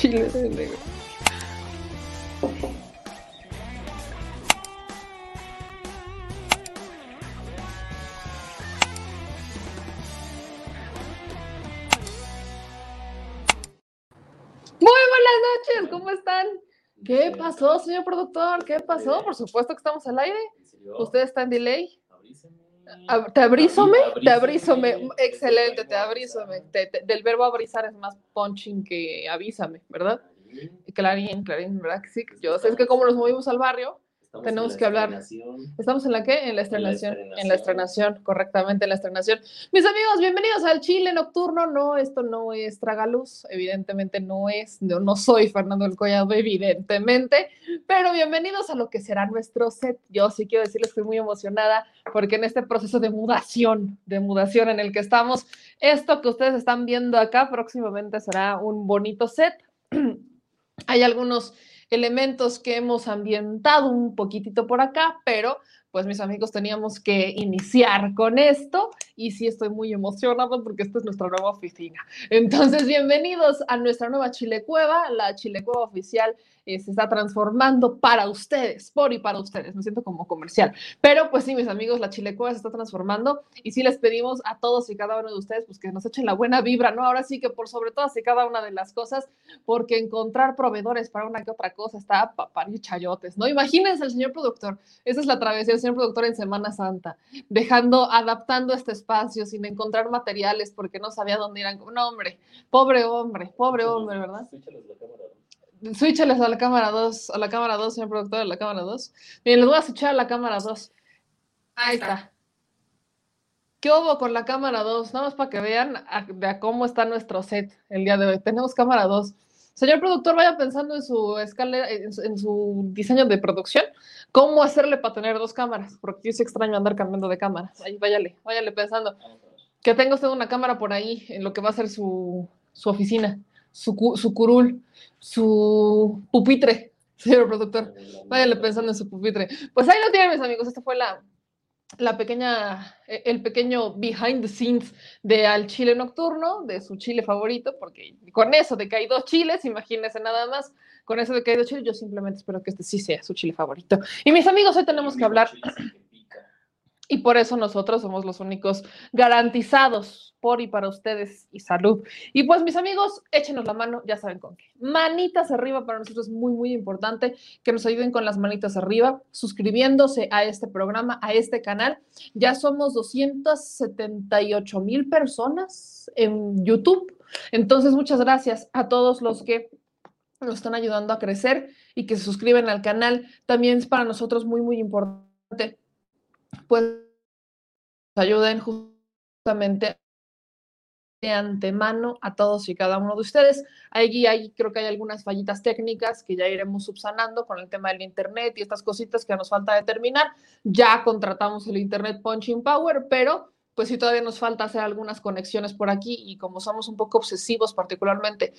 Chile de negro. Muy buenas noches, ¿cómo están? ¿Qué pasó, señor productor? ¿Qué pasó? Por supuesto que estamos al aire. ¿Usted está en delay? ¿Te abrízome? Te abrízome. Excelente, te abrízome. Te- te- del verbo abrizar es más punching que avísame, ¿verdad? Clarín, Clarín, ¿verdad? Sí, yo sé es que como nos movimos al barrio, tenemos que hablar. ¿Estamos en la qué? En la estrenación. En la estrenación, correctamente, en la estrenación. Mis amigos, bienvenidos al Chile Nocturno. No, esto no es Tragaluz, evidentemente no es, no, no soy Fernando del Collado, evidentemente, pero bienvenidos a lo que será nuestro set. Yo sí quiero decirles que estoy muy emocionada porque en este proceso de mudación, de mudación en el que estamos, esto que ustedes están viendo acá próximamente será un bonito set. Hay algunos elementos que hemos ambientado un poquitito por acá, pero pues mis amigos teníamos que iniciar con esto y sí estoy muy emocionado porque esta es nuestra nueva oficina. Entonces, bienvenidos a nuestra nueva Chile Cueva, la Chile Cueva oficial eh, se está transformando para ustedes, por y para ustedes, me siento como comercial, pero pues sí, mis amigos, la Chile Cueva se está transformando y sí les pedimos a todos y cada uno de ustedes pues que nos echen la buena vibra, ¿no? Ahora sí que por sobre todas y cada una de las cosas, porque encontrar proveedores para una que otra cosa está para parir chayotes, ¿no? Imagínense el señor productor, esa es la travesía del señor productor en Semana Santa, dejando, adaptando este espacio sin encontrar materiales porque no sabía dónde ir. No, hombre, pobre hombre, pobre hombre, ¿verdad? Switchales a la cámara 2, a la cámara 2, señor productor, a la cámara 2. Miren, les voy a switchar a la cámara 2. Ahí está. ¿Qué hubo con la cámara 2? Nada más para que vean a, de a cómo está nuestro set el día de hoy. Tenemos cámara 2. Señor productor, vaya pensando en su escala, en su, en su diseño de producción, cómo hacerle para tener dos cámaras, porque yo sí extraño andar cambiando de cámaras. Ahí, váyale, váyale pensando. Que tenga usted una cámara por ahí en lo que va a ser su, su oficina, su, su curul, su pupitre, señor productor. Váyale pensando en su pupitre. Pues ahí lo tienen, mis amigos. Esta fue la, la pequeña, eh, el pequeño behind the scenes de Al Chile Nocturno, de su chile favorito, porque con eso de que hay dos chiles, imagínense nada más, con eso de que hay dos chiles, yo simplemente espero que este sí sea su chile favorito. Y mis amigos, hoy tenemos que hablar, y por eso nosotros somos los únicos garantizados por y para ustedes y salud. Y pues mis amigos, échenos la mano, ya saben con qué. Manitas arriba para nosotros es muy, muy importante que nos ayuden con las manitas arriba, suscribiéndose a este programa, a este canal. Ya somos 278 mil personas en YouTube. Entonces, muchas gracias a todos los que nos están ayudando a crecer y que se suscriben al canal. También es para nosotros muy, muy importante, pues ayuden justamente de antemano a todos y cada uno de ustedes. Ahí, ahí creo que hay algunas fallitas técnicas que ya iremos subsanando con el tema del Internet y estas cositas que nos falta determinar. Ya contratamos el Internet Punching Power, pero pues sí todavía nos falta hacer algunas conexiones por aquí y como somos un poco obsesivos particularmente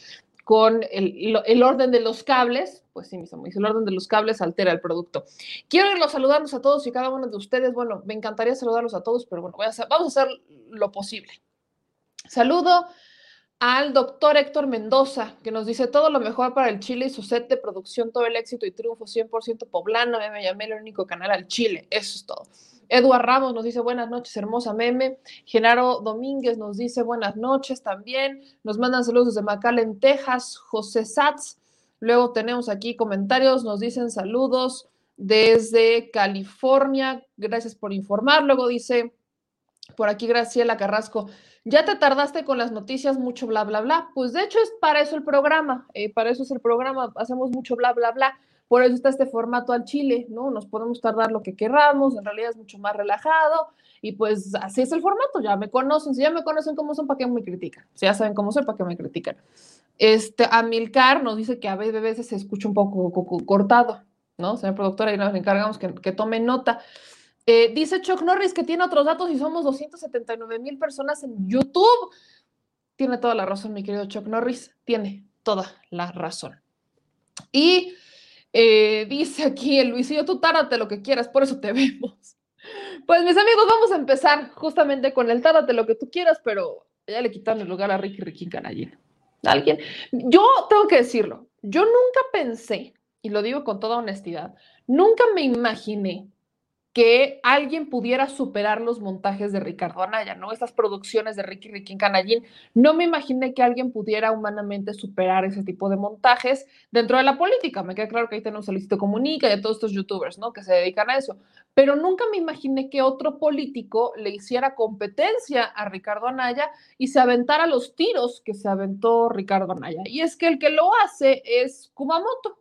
con el, orden de los cables, pues sí, mis amigos, el orden de los cables altera el producto. Quiero irlos a todos y cada uno de ustedes. Bueno, me encantaría saludarlos a todos, pero bueno, vamos a hacer lo posible. Saludo al doctor Héctor Mendoza, que nos dice todo lo mejor para el Chile y su set de producción, todo el éxito y triunfo 100% poblano. Me llamé el único canal al Chile, eso es todo. Eduard Ramos nos dice buenas noches, hermosa meme. Genaro Domínguez nos dice buenas noches también. Nos mandan saludos desde McAllen, Texas. José Satz. Luego tenemos aquí comentarios, nos dicen saludos desde California. Gracias por informar. Luego dice por aquí Graciela Carrasco. Ya te tardaste con las noticias, mucho bla, bla, bla. Pues de hecho es para eso el programa, eh, para eso es el programa, hacemos mucho bla, bla, bla. Por eso está este formato al chile, ¿no? Nos podemos tardar lo que queramos, en realidad es mucho más relajado y pues así es el formato, ya me conocen, si ya me conocen cómo son, ¿para qué me critican? Si ya saben cómo soy, ¿para qué me critican? Este, Amilcar nos dice que a veces se escucha un poco, cortado, ¿no? Señor productora, y nos encargamos que, que tome nota. Eh, dice Chuck Norris que tiene otros datos y somos 279 mil personas en YouTube. Tiene toda la razón, mi querido Chuck Norris, tiene toda la razón. Y eh, dice aquí el Luisillo, tú tárate lo que quieras, por eso te vemos. Pues mis amigos, vamos a empezar justamente con el tárate lo que tú quieras, pero ya le quitaron el lugar a Ricky Ricky Canallín. Alguien, yo tengo que decirlo, yo nunca pensé, y lo digo con toda honestidad, nunca me imaginé que alguien pudiera superar los montajes de Ricardo Anaya, ¿no? Estas producciones de Ricky Ricky Canallín. No me imaginé que alguien pudiera humanamente superar ese tipo de montajes dentro de la política. Me queda claro que ahí tenemos a Luisito Comunica y a todos estos youtubers, ¿no? Que se dedican a eso. Pero nunca me imaginé que otro político le hiciera competencia a Ricardo Anaya y se aventara los tiros que se aventó Ricardo Anaya. Y es que el que lo hace es Kumamoto.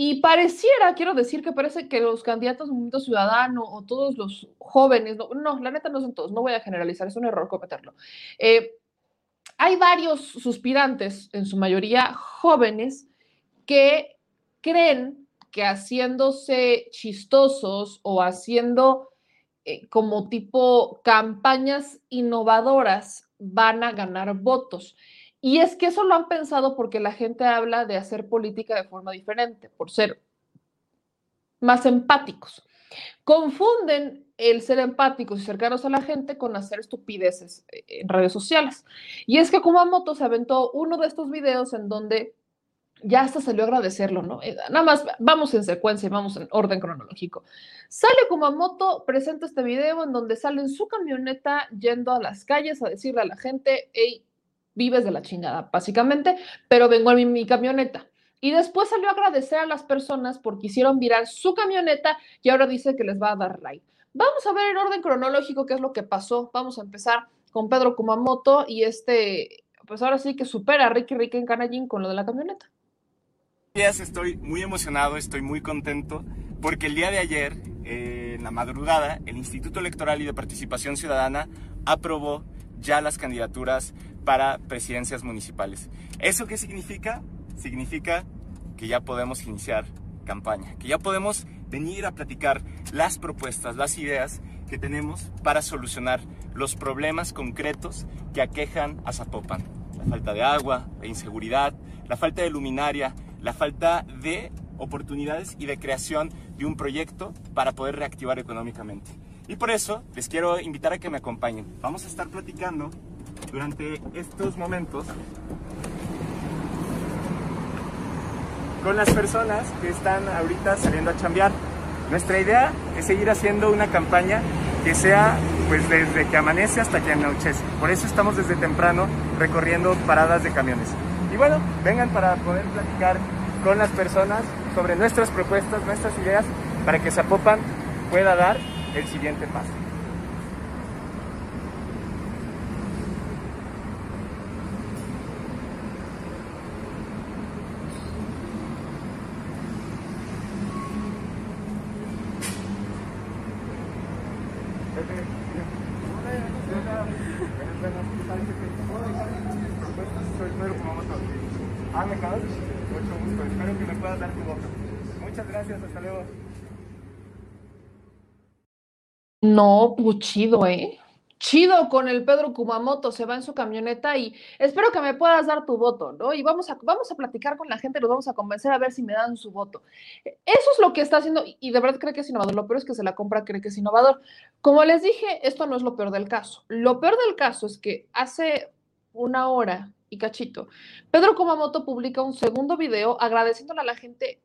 Y pareciera, quiero decir que parece que los candidatos del Movimiento Ciudadano o todos los jóvenes, no, la neta no son todos, no voy a generalizar, es un error cometerlo. Eh, hay varios suspirantes, en su mayoría jóvenes, que creen que haciéndose chistosos o haciendo eh, como tipo campañas innovadoras van a ganar votos. Y es que eso lo han pensado porque la gente habla de hacer política de forma diferente, por ser más empáticos. Confunden el ser empáticos y cercanos a la gente con hacer estupideces eh, en redes sociales. Y es que Kumamoto se aventó uno de estos videos en donde ya hasta salió a agradecerlo, ¿no? Eh, nada más vamos en secuencia, vamos en orden cronológico. Sale Kumamoto, presenta este video en donde sale en su camioneta yendo a las calles a decirle a la gente, hey, vives de la chingada, básicamente, pero vengo en mi, camioneta. Y después salió a agradecer a las personas porque hicieron virar su camioneta y ahora dice que les va a dar ride. Vamos a ver en orden cronológico qué es lo que pasó. Vamos a empezar con Pedro Kumamoto y este, pues ahora sí que supera a Ricky Ricky en Canallín con lo de la camioneta. Estoy muy emocionado, estoy muy contento porque el día de ayer, eh, en la madrugada, el Instituto Electoral y de Participación Ciudadana aprobó ya las candidaturas para presidencias municipales. ¿Eso qué significa? Significa que ya podemos iniciar campaña, que ya podemos venir a platicar las propuestas, las ideas que tenemos para solucionar los problemas concretos que aquejan a Zapopan. La falta de agua, la inseguridad, la falta de luminaria, la falta de oportunidades y de creación de un proyecto para poder reactivar económicamente. Y por eso les quiero invitar a que me acompañen. Vamos a estar platicando durante estos momentos con las personas que están ahorita saliendo a chambear. Nuestra idea es seguir haciendo una campaña que sea pues desde que amanece hasta que anochece. Por eso estamos desde temprano recorriendo paradas de camiones. Y bueno, vengan para poder platicar con las personas sobre nuestras propuestas, nuestras ideas, para que Zapopan pueda dar el siguiente paso. No, pues chido, ¿eh? Chido con el Pedro Kumamoto, se va en su camioneta y espero que me puedas dar tu voto, ¿no? Y vamos a, vamos a platicar con la gente, los vamos a convencer a ver si me dan su voto. Eso es lo que está haciendo y de verdad cree que es innovador. Lo peor es que se la compra, cree que es innovador. Como les dije, esto no es lo peor del caso. Lo peor del caso es que hace una hora y cachito, Pedro Kumamoto publica un segundo video agradeciéndole a la gente.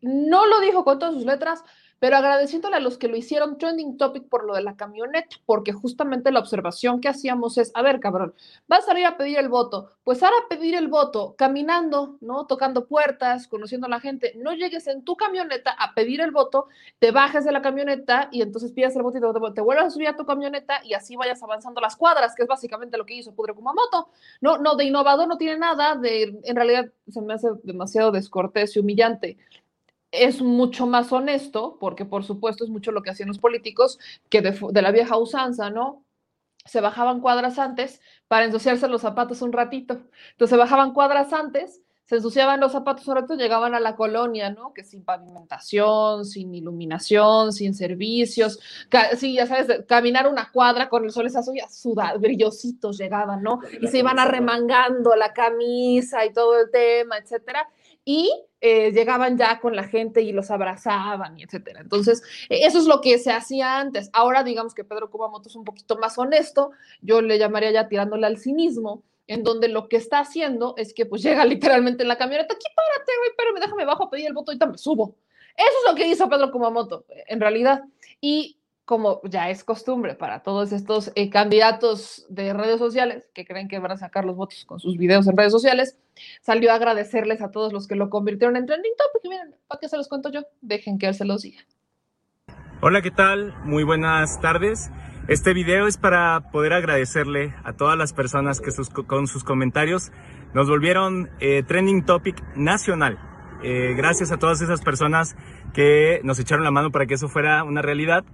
No lo dijo con todas sus letras, pero agradeciéndole a los que lo hicieron trending topic por lo de la camioneta, porque justamente la observación que hacíamos es, a ver, cabrón, vas a ir a pedir el voto, pues ahora pedir el voto caminando, ¿no? Tocando puertas, conociendo a la gente, no llegues en tu camioneta a pedir el voto, te bajes de la camioneta y entonces pidas el voto y te, te vuelvas a subir a tu camioneta y así vayas avanzando las cuadras, que es básicamente lo que hizo Pudre Kumamoto. No, no, de innovador no tiene nada, de, en realidad se me hace demasiado descortés y humillante es mucho más honesto, porque por supuesto es mucho lo que hacían los políticos, que de, la vieja usanza, ¿no? Se bajaban cuadras antes para ensuciarse los zapatos un ratito. Entonces se bajaban cuadras antes, se ensuciaban los zapatos un ratito, llegaban a la colonia, ¿no? Que sin pavimentación, sin iluminación, sin servicios, sí, ya sabes, caminar una cuadra con el sol esa ya sudado, brillositos llegaban, ¿no? Y se iban arremangando la camisa y todo el tema, etcétera y eh, llegaban ya con la gente y los abrazaban y etcétera. Entonces, e, eso es lo que se hacía antes. Ahora, digamos que Pedro Kumamoto es un poquito más honesto, yo le llamaría ya tirándole al cinismo, en donde lo que está haciendo es que pues llega literalmente en la camioneta, aquí párate, güey, pero me déjame bajo a pedir el voto y me subo. Eso es lo que hizo Pedro Kumamoto, en realidad. Y como ya es costumbre para todos estos eh, candidatos de redes sociales que creen que van a sacar los votos con sus videos en redes sociales, salió a agradecerles a todos los que lo convirtieron en trending topic. Miren, ¿para qué se los cuento yo? Dejen que él se los diga. Hola, ¿qué tal? Muy buenas tardes. Este video es para poder agradecerle a todas las personas que con sus comentarios nos volvieron eh, trending topic nacional. Eh, gracias a todas esas personas que nos echaron la mano para que eso fuera una realidad.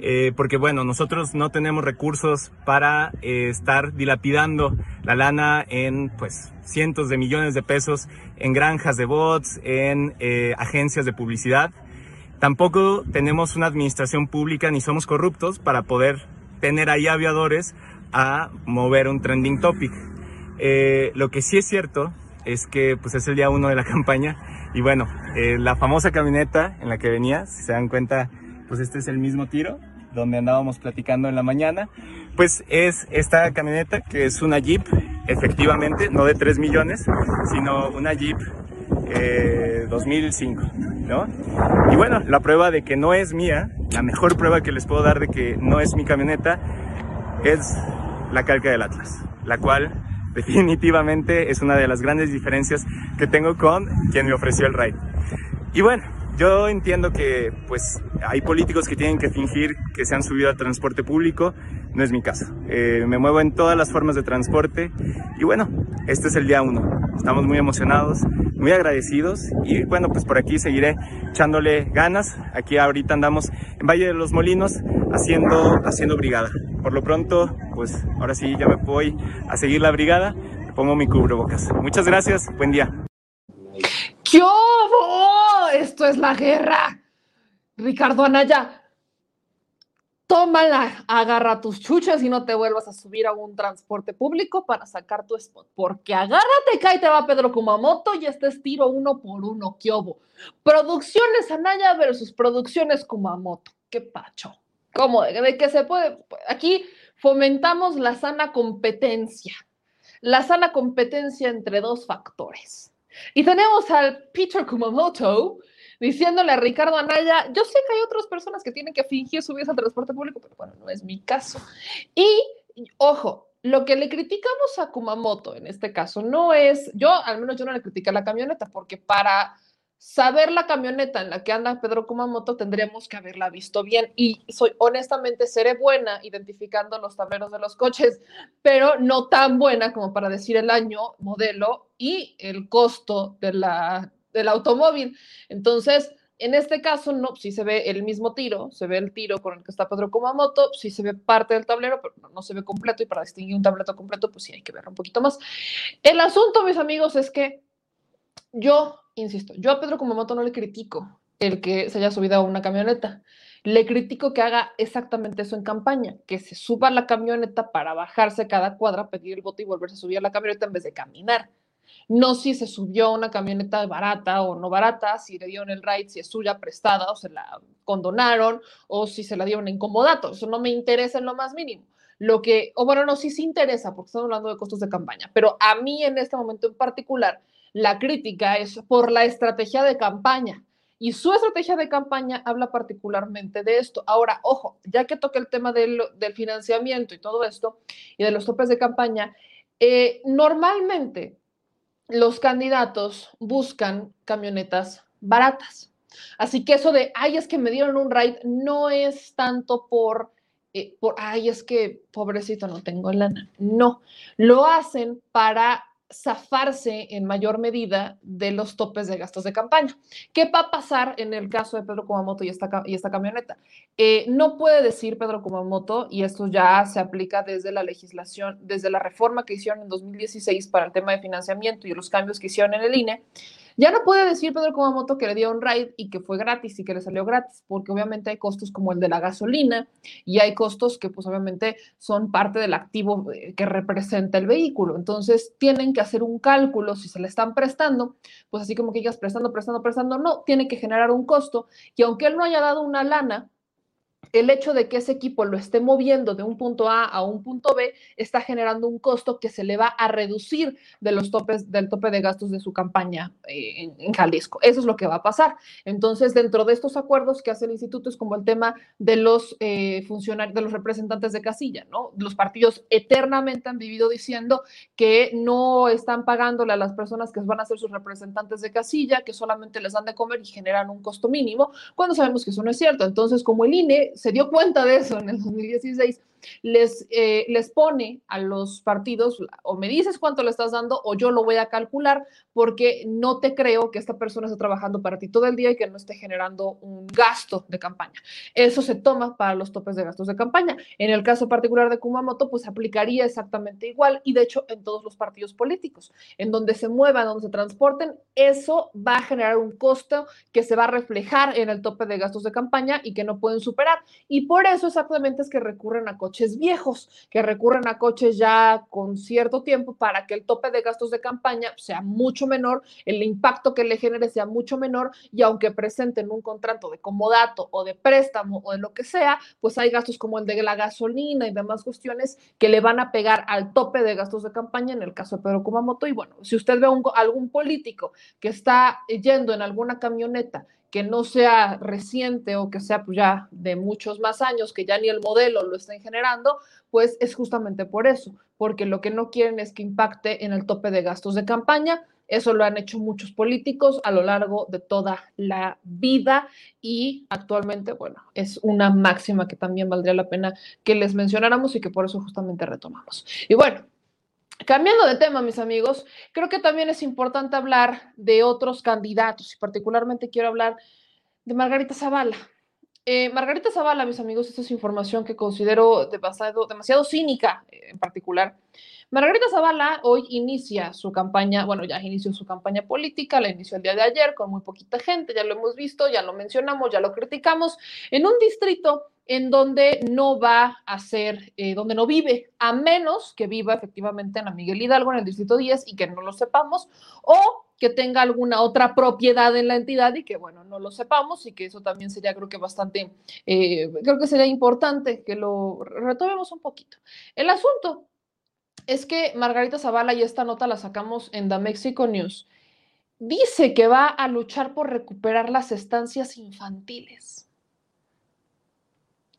Eh, porque bueno, nosotros no tenemos recursos para eh, estar dilapidando la lana en pues cientos de millones de pesos en granjas de bots, en eh, agencias de publicidad. Tampoco tenemos una administración pública ni somos corruptos para poder tener ahí aviadores a mover un trending topic. lo que sí es cierto es que pues es el día uno de la campaña y bueno, la famosa camioneta en la que venía, si se dan cuenta, pues este es el mismo tiro donde andábamos platicando en la mañana, pues es esta camioneta que es una Jeep, efectivamente, no de 3 millones, sino una Jeep 2005, eh, ¿no? Y bueno, la prueba de que no es mía, la mejor prueba que les puedo dar de que no es mi camioneta, es la calca del Atlas, la cual definitivamente es una de las grandes diferencias que tengo con quien me ofreció el ride. Y bueno, yo entiendo que pues hay políticos que tienen que fingir que se han subido al transporte público, no es mi caso. Eh, me muevo en todas las formas de transporte y bueno, este es el día uno. Estamos muy emocionados, muy agradecidos y bueno, pues por aquí seguiré echándole ganas. Aquí ahorita andamos en Valle de los Molinos haciendo, haciendo brigada. Por lo pronto, pues ahora sí ya me voy a seguir la brigada. pongo mi cubrebocas. Muchas gracias, buen día. ¡Yo! Esto es la guerra. Ricardo Anaya, tómala, agarra tus chuchas y no te vuelvas a subir a un transporte público para sacar tu spot. Porque agárrate, cae te va Pedro Kumamoto y este es tiro uno por uno, Kiobo. Producciones Anaya versus Producciones Kumamoto. Qué pacho. ¿Cómo? ¿De qué se puede? Aquí fomentamos la sana competencia. La sana competencia entre dos factores y tenemos al Peter Kumamoto diciéndole a Ricardo Anaya, yo sé que hay otras personas que tienen que fingir subirse al transporte público, pero bueno, no es mi caso. Y ojo, lo que le criticamos a Kumamoto en este caso no es, yo al menos yo no le critiqué a la camioneta, porque para saber la camioneta en la que anda Pedro Kumamoto tendríamos que haberla visto bien y soy honestamente seré buena identificando los tableros de los coches, pero no tan buena como para decir el año, modelo y el costo de la, del automóvil. Entonces, en este caso, no, sí se ve el mismo tiro, se ve el tiro con el que está Pedro Kumamoto, sí se ve parte del tablero, pero no, no se ve completo y para distinguir un tablero completo, pues sí hay que verlo un poquito más. El asunto, mis amigos, es que yo insisto, yo a Pedro Kumamoto no le critico el que se haya subido a una camioneta. Le critico que haga exactamente eso en campaña, que se suba a la camioneta para bajarse cada cuadra, pedir el voto y volverse a subir a la camioneta en vez de caminar. No si se subió a una camioneta barata o no barata, si le dieron el ride, si es suya prestada o se la condonaron o si se la dieron en comodato. Eso no me interesa en lo más mínimo. Lo que, o bueno, no, sí se interesa porque estamos hablando de costos de campaña, pero a mí en este momento en particular la crítica es por la estrategia de campaña. Y su estrategia de campaña habla particularmente de esto. Ahora, ojo, ya que toque el tema del, del financiamiento y todo esto, y de los topes de campaña, eh, normalmente los candidatos buscan camionetas baratas. Así que eso de, ay, es que me dieron un ride, no es tanto por, eh, por, ay, es que pobrecito, no tengo lana. No, lo hacen para zafarse en mayor medida de los topes de gastos de campaña. ¿Qué va a pasar en el caso de Pedro Kumamoto y esta, y esta camioneta? Eh, no puede decir Pedro Kumamoto, y esto ya se aplica desde la legislación, desde la reforma que hicieron en 2016 para el tema de financiamiento y los cambios que hicieron en el INE, ya no puede decir Pedro Kumamoto que le dio un ride y que fue gratis y que le salió gratis, porque obviamente hay costos como el de la gasolina y hay costos que pues obviamente son parte del activo eh, que representa el vehículo. Entonces tienen que hacer un cálculo si se le están prestando, pues así como que ellas prestando, prestando, prestando, no, tiene que generar un costo y aunque él no haya dado una lana, el hecho de que ese equipo lo esté moviendo de un punto A a un punto B está generando un costo que se le va a reducir de los topes del tope de gastos de su campaña eh, en, Jalisco. Eso es lo que va a pasar. Entonces, dentro de estos acuerdos que hace el instituto es como el tema de los eh, funcionarios, de los representantes de casilla, ¿no? Los partidos eternamente han vivido diciendo que no están pagándole a las personas que van a ser sus representantes de casilla, que solamente les dan de comer y generan un costo mínimo, cuando sabemos que eso no es cierto. Entonces, como el INE se dio cuenta de eso en el 2016 les, eh, les pone a los partidos, o me dices cuánto le estás dando, o yo lo voy a calcular, porque no te creo que esta persona esté trabajando para ti todo el día y que no esté generando un gasto de campaña. Eso se toma para los topes de gastos de campaña. En el caso particular de Kumamoto, pues aplicaría exactamente igual, y de hecho en todos los partidos políticos, en donde se muevan, donde se transporten, eso va a generar un costo que se va a reflejar en el tope de gastos de campaña y que no pueden superar. Y por eso exactamente es que recurren a coches viejos, que recurren a coches ya con cierto tiempo para que el tope de gastos de campaña sea mucho menor, el impacto que le genere sea mucho menor y aunque presenten un contrato de comodato o de préstamo o de lo que sea, pues hay gastos como el de la gasolina y demás cuestiones que le van a pegar al tope de gastos de campaña en el caso de Pedro Kumamoto. Y bueno, si usted ve a algún político que está yendo en alguna camioneta que no sea reciente o que sea pues ya de muchos más años, que ya ni el modelo lo estén generando, pues es justamente por eso, porque lo que no quieren es que impacte en el tope de gastos de campaña. Eso lo han hecho muchos políticos a lo largo de toda la vida y actualmente, bueno, es una máxima que también valdría la pena que les mencionáramos y que por eso justamente retomamos. Y bueno, Cambiando de tema, mis amigos, creo que también es importante hablar de otros candidatos y particularmente quiero hablar de Margarita Zavala. Eh, Margarita Zavala, mis amigos, esta es información que considero demasiado, demasiado cínica eh, en particular. Margarita Zavala hoy inicia su campaña, bueno, ya inició su campaña política, la inició el día de ayer con muy poquita gente, ya lo hemos visto, ya lo mencionamos, ya lo criticamos, en un distrito en donde no va a ser, eh, donde no vive, a menos que viva efectivamente en la Miguel Hidalgo, en el Distrito 10, y que no lo sepamos, o que tenga alguna otra propiedad en la entidad y que, bueno, no lo sepamos y que eso también sería, creo que bastante, eh, creo que sería importante que lo retomemos un poquito. El asunto es que Margarita Zavala, y esta nota la sacamos en The Mexico News, dice que va a luchar por recuperar las estancias infantiles.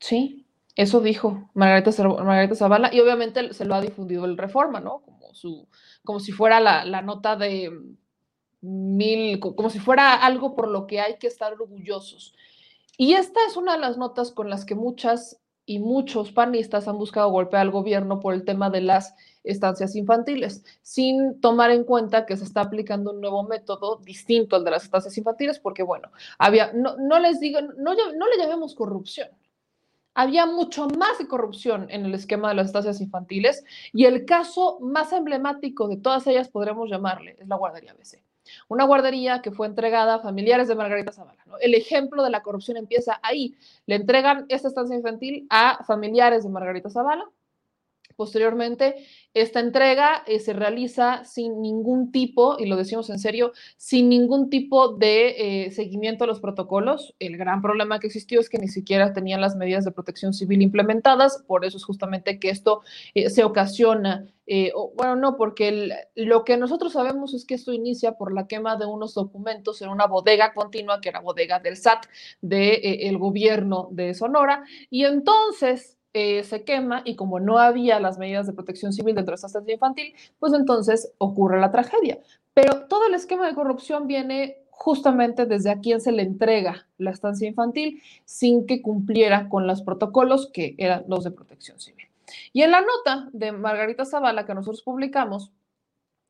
Sí, eso dijo Margarita, Margarita Zavala y obviamente se lo ha difundido el Reforma, ¿no? Como, su, como si fuera la, la nota de mil, como si fuera algo por lo que hay que estar orgullosos. Y esta es una de las notas con las que muchas y muchos panistas han buscado golpear al gobierno por el tema de las estancias infantiles, sin tomar en cuenta que se está aplicando un nuevo método distinto al de las estancias infantiles, porque bueno, había, no, no les digo, no, no le llamemos corrupción, había mucho más corrupción en el esquema de las estancias infantiles y el caso más emblemático de todas ellas, podremos llamarle, es la guardería BC. Una guardería que fue entregada a familiares de Margarita Zavala. El ejemplo de la corrupción empieza ahí. Le entregan esta estancia infantil a familiares de Margarita Zavala, Posteriormente, esta entrega eh, se realiza sin ningún tipo, y lo decimos en serio, sin ningún tipo de eh, seguimiento a los protocolos. El gran problema que existió es que ni siquiera tenían las medidas de protección civil implementadas, por eso es justamente que esto eh, se ocasiona. O, bueno, no, porque el, lo que nosotros sabemos es que esto inicia por la quema de unos documentos en una bodega continua, que era bodega del SAT, del gobierno de Sonora, y entonces eh, se quema y como no había las medidas de protección civil dentro de esta estancia infantil, pues entonces ocurre la tragedia. Pero todo el esquema de corrupción viene justamente desde a quien se le entrega la estancia infantil sin que cumpliera con los protocolos que eran los de protección civil. Y en la nota de Margarita Zavala que nosotros publicamos,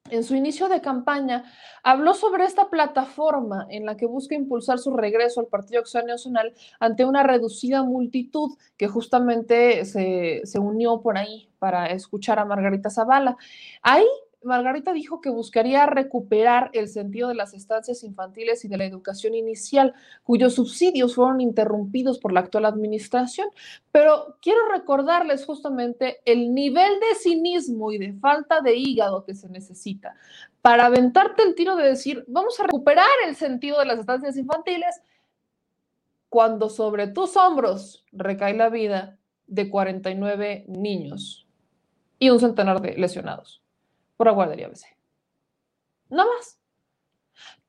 en su inicio de campaña, habló sobre esta plataforma en la que busca impulsar su regreso al Partido Acción Nacional ante una reducida multitud que justamente se, se unió por ahí para escuchar a Margarita Zavala. Ahí Margarita dijo que buscaría recuperar el sentido de las estancias infantiles y de la educación inicial, cuyos subsidios fueron interrumpidos por la actual administración. Pero quiero recordarles justamente el nivel de cinismo y de falta de hígado que se necesita para aventarte el tiro de decir, vamos a recuperar el sentido de las estancias infantiles cuando sobre tus hombros recae la vida de 49 niños y un centenar de lesionados por la guardería ABC. No más.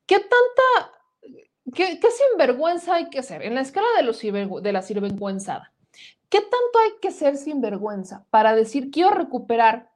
¿Qué tanta, qué, qué, sinvergüenza hay que ser en la escala de la sinvergüenzada? ¿Qué tanto hay que ser sinvergüenza para decir quiero recuperar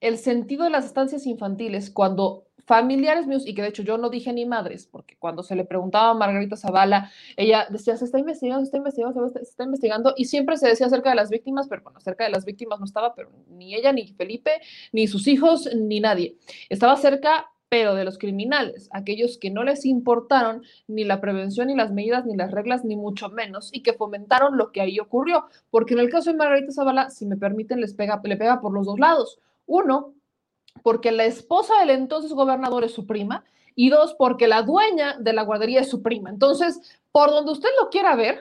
el sentido de las estancias infantiles cuando familiares míos, y que de hecho yo no dije ni madres, porque cuando se le preguntaba a Margarita Zavala, ella decía, se está investigando, se está investigando, se está investigando, y siempre se decía acerca de las víctimas, pero bueno, acerca de las víctimas no estaba, pero ni ella, ni Felipe, ni sus hijos, ni nadie. Estaba cerca, pero de los criminales, aquellos que no les importaron ni la prevención, ni las medidas, ni las reglas, ni mucho menos, y que fomentaron lo que ahí ocurrió. Porque en el caso de Margarita Zavala, si me permiten, les pega, le pega por los dos lados. Uno, porque la esposa del entonces gobernador es su prima, y dos, porque la dueña de la guardería es su prima. Entonces, por donde usted lo quiera ver,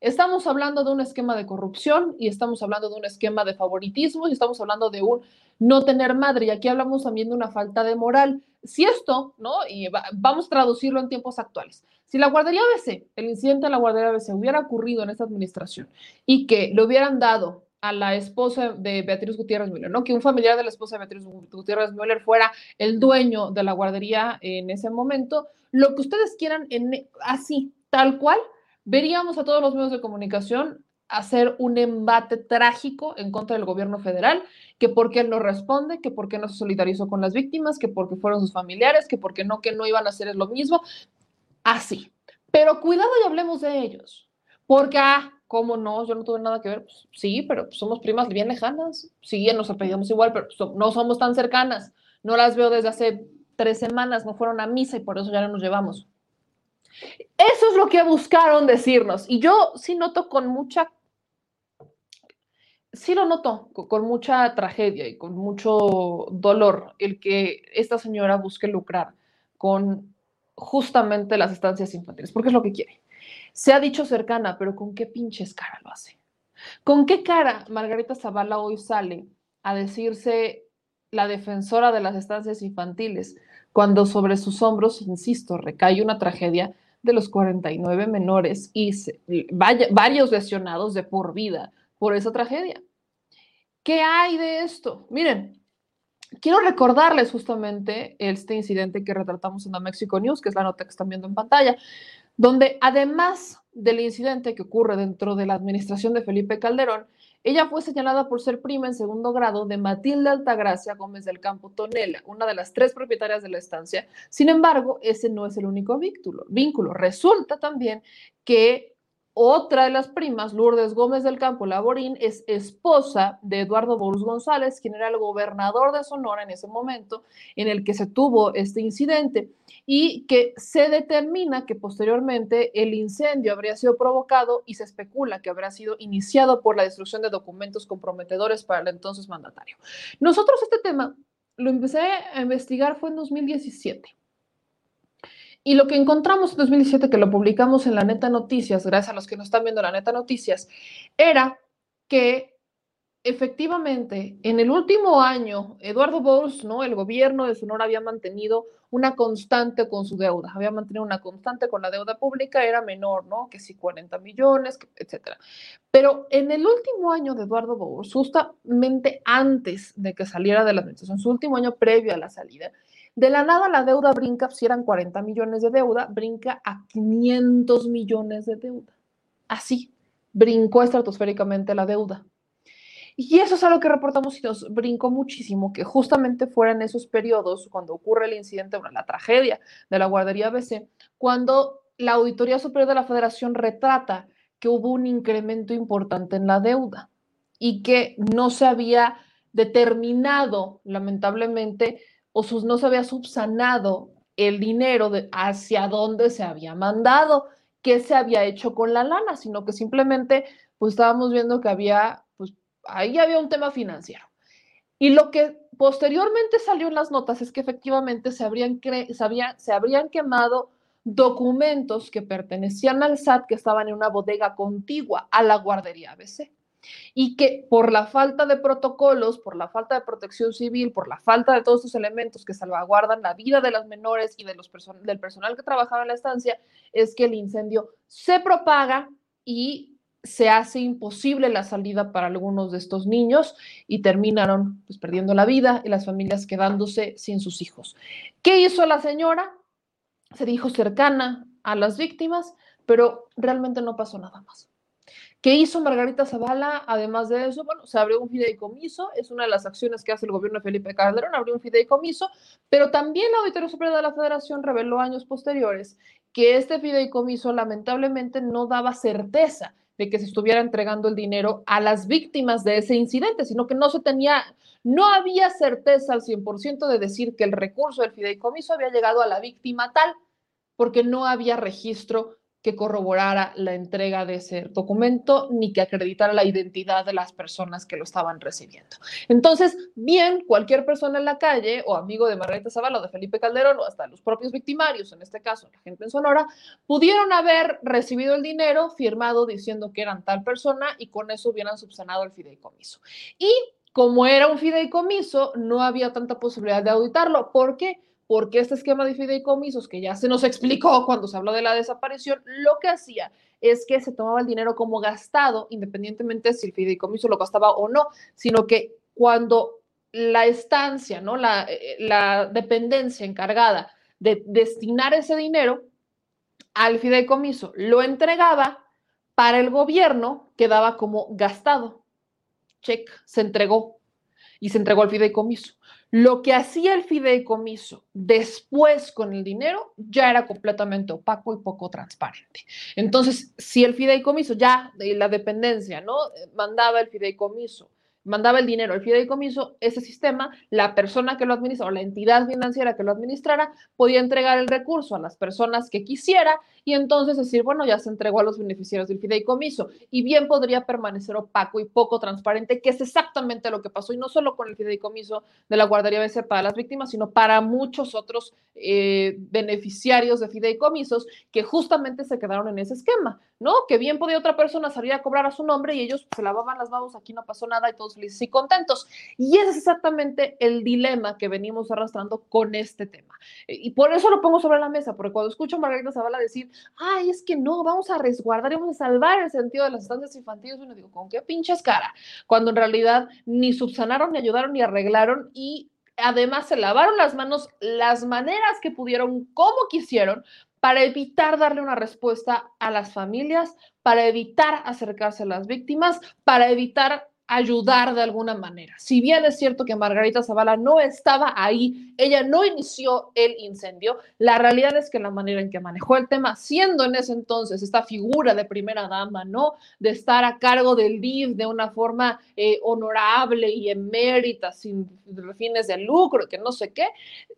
estamos hablando de un esquema de corrupción y estamos hablando de un esquema de favoritismo y estamos hablando de un no tener madre. Y aquí hablamos también de una falta de moral. Si esto, ¿no? Y vamos a traducirlo en tiempos actuales. Si la guardería ABC, el incidente de la guardería ABC hubiera ocurrido en esta administración y que le hubieran dado a la esposa de Beatriz Gutiérrez Müller, ¿no? Que un familiar de la esposa de Beatriz Gutiérrez Müller fuera el dueño de la guardería en ese momento. Lo que ustedes quieran, en, así, tal cual, veríamos a todos los medios de comunicación hacer un embate trágico en contra del gobierno federal, que por qué no responde, que por qué no se solidarizó con las víctimas, que porque fueron sus familiares, que porque no, que no iban a hacer lo mismo, así. Pero cuidado y hablemos de ellos, porque ah, ¿Cómo no? Yo no tuve nada que ver. Pues, sí, pero somos primas bien lejanas. Sí, nos apellidamos igual, pero no somos tan cercanas. No las veo desde hace tres semanas, no fueron a misa y por eso ya no nos llevamos. Eso es lo que buscaron decirnos. Y yo sí noto con mucha, sí lo noto con mucha tragedia y con mucho dolor el que esta señora busque lucrar con justamente las estancias infantiles, porque es lo que quiere. Se ha dicho cercana, pero ¿con qué pinches cara lo hace? ¿Con qué cara Margarita Zavala hoy sale a decirse la defensora de las estancias infantiles cuando sobre sus hombros, insisto, recae una tragedia de los 49 menores y varios lesionados de por vida por esa tragedia? ¿Qué hay de esto? Miren, quiero recordarles justamente este incidente que retratamos en la Mexico News, que es la nota que están viendo en pantalla donde además del incidente que ocurre dentro de la administración de Felipe Calderón, ella fue señalada por ser prima en segundo grado de Matilde Altagracia Gómez del Campo Tonela, una de las tres propietarias de la estancia. Sin embargo, ese no es el único vínculo. vínculo. Resulta también que otra de las primas, Lourdes Gómez del Campo Laborín, es esposa de Eduardo Borus González, quien era el gobernador de Sonora en ese momento en el que se tuvo este incidente y que se determina que posteriormente el incendio habría sido provocado y se especula que habría sido iniciado por la destrucción de documentos comprometedores para el entonces mandatario. Nosotros este tema lo empecé a investigar fue en 2017 y lo que encontramos en 2017, que lo publicamos en la Neta Noticias, gracias a los que nos están viendo la Neta Noticias, era que efectivamente, en el último año, Eduardo Bowles, ¿no? El gobierno de Sonora había mantenido una constante con su deuda, había mantenido una constante con la deuda pública, era menor, ¿no? Que si 40 millones, etcétera. Pero en el último año de Eduardo Bowles, justamente antes de que saliera de la administración, su último año previo a la salida, de la nada la deuda brinca, si eran 40 millones de deuda, brinca a 500 millones de deuda. Así, brincó estratosféricamente la deuda. Y eso es algo que reportamos y nos brincó muchísimo, que justamente fueran esos periodos, cuando ocurre el incidente, bueno, la tragedia de la guardería ABC, cuando la Auditoría Superior de la Federación retrata que hubo un incremento importante en la deuda y que no se había determinado, lamentablemente, o sus, no se había subsanado el dinero de hacia dónde se había mandado, qué se había hecho con la lana, sino que simplemente pues estábamos viendo que había ahí había un tema financiero. Y lo que posteriormente salió en las notas es que efectivamente se habrían, se, habrían quemado documentos que pertenecían al SAT que estaban en una bodega contigua a la guardería ABC y que por la falta de protocolos, por la falta de protección civil, por la falta de todos estos elementos que salvaguardan la vida de las menores y de los del personal que trabajaba en la estancia, es que el incendio se propaga y se hace imposible la salida para algunos de estos niños y terminaron pues, perdiendo la vida y las familias quedándose sin sus hijos. ¿Qué hizo la señora? Se dijo cercana a las víctimas, pero realmente no pasó nada más. ¿Qué hizo Margarita Zavala? Además de eso, bueno, se abrió un fideicomiso, es una de las acciones que hace el gobierno de Felipe Calderón, abrió un fideicomiso, pero también la Auditoría Superior de la Federación reveló años posteriores que este fideicomiso lamentablemente no daba certeza de que se estuviera entregando el dinero a las víctimas de ese incidente, sino que no se tenía, no había certeza al 100% de decir que el recurso del fideicomiso había llegado a la víctima tal, porque no había registro que corroborara la entrega de ese documento ni que acreditara la identidad de las personas que lo estaban recibiendo. Entonces, bien, cualquier persona en la calle o amigo de Margarita Zavala o de Felipe Calderón o hasta los propios victimarios, en este caso la gente en Sonora, pudieron haber recibido el dinero firmado diciendo que eran tal persona y con eso hubieran subsanado el fideicomiso. Y como era un fideicomiso, no había tanta posibilidad de auditarlo. ¿Por qué? Porque este esquema de fideicomisos, que ya se nos explicó cuando se habló de la desaparición, lo que hacía es que se tomaba el dinero como gastado, independientemente si el fideicomiso lo gastaba o no, sino que cuando la estancia, ¿no? la, eh, la dependencia encargada de destinar ese dinero al fideicomiso lo entregaba, para el gobierno quedaba como gastado. Check, se entregó y se entregó al fideicomiso. Lo que hacía el fideicomiso después con el dinero ya era completamente opaco y poco transparente. Entonces, si el fideicomiso ya, la dependencia, ¿no? Mandaba el fideicomiso mandaba el dinero al fideicomiso, ese sistema, la persona que lo administra o la entidad financiera que lo administrara podía entregar el recurso a las personas que quisiera y entonces decir, bueno, ya se entregó a los beneficiarios del fideicomiso y bien podría permanecer opaco y poco transparente, que es exactamente lo que pasó y no solo con el fideicomiso de la guardería BC para las víctimas, sino para muchos otros eh, beneficiarios de fideicomisos que justamente se quedaron en ese esquema, ¿no? Que bien podía otra persona salir a cobrar a su nombre y ellos se lavaban las manos, aquí no pasó nada y todos felices y contentos. Y ese es exactamente el dilema que venimos arrastrando con este tema. Y por eso lo pongo sobre la mesa, porque cuando escucho a Margarita Zavala decir, ay, es que no, vamos a resguardar vamos a salvar el sentido de las estancias infantiles, uno digo, ¿con qué pinches cara? Cuando en realidad ni subsanaron, ni ayudaron, ni arreglaron y además se lavaron las manos las maneras que pudieron, como quisieron, para evitar darle una respuesta a las familias, para evitar acercarse a las víctimas, para evitar ayudar de alguna manera. Si bien es cierto que Margarita Zavala no estaba ahí, ella no inició el incendio, la realidad es que la manera en que manejó el tema, siendo en ese entonces esta figura de primera dama, ¿no? De estar a cargo del DIF de una forma eh, honorable y emérita, sin fines de lucro, que no sé qué.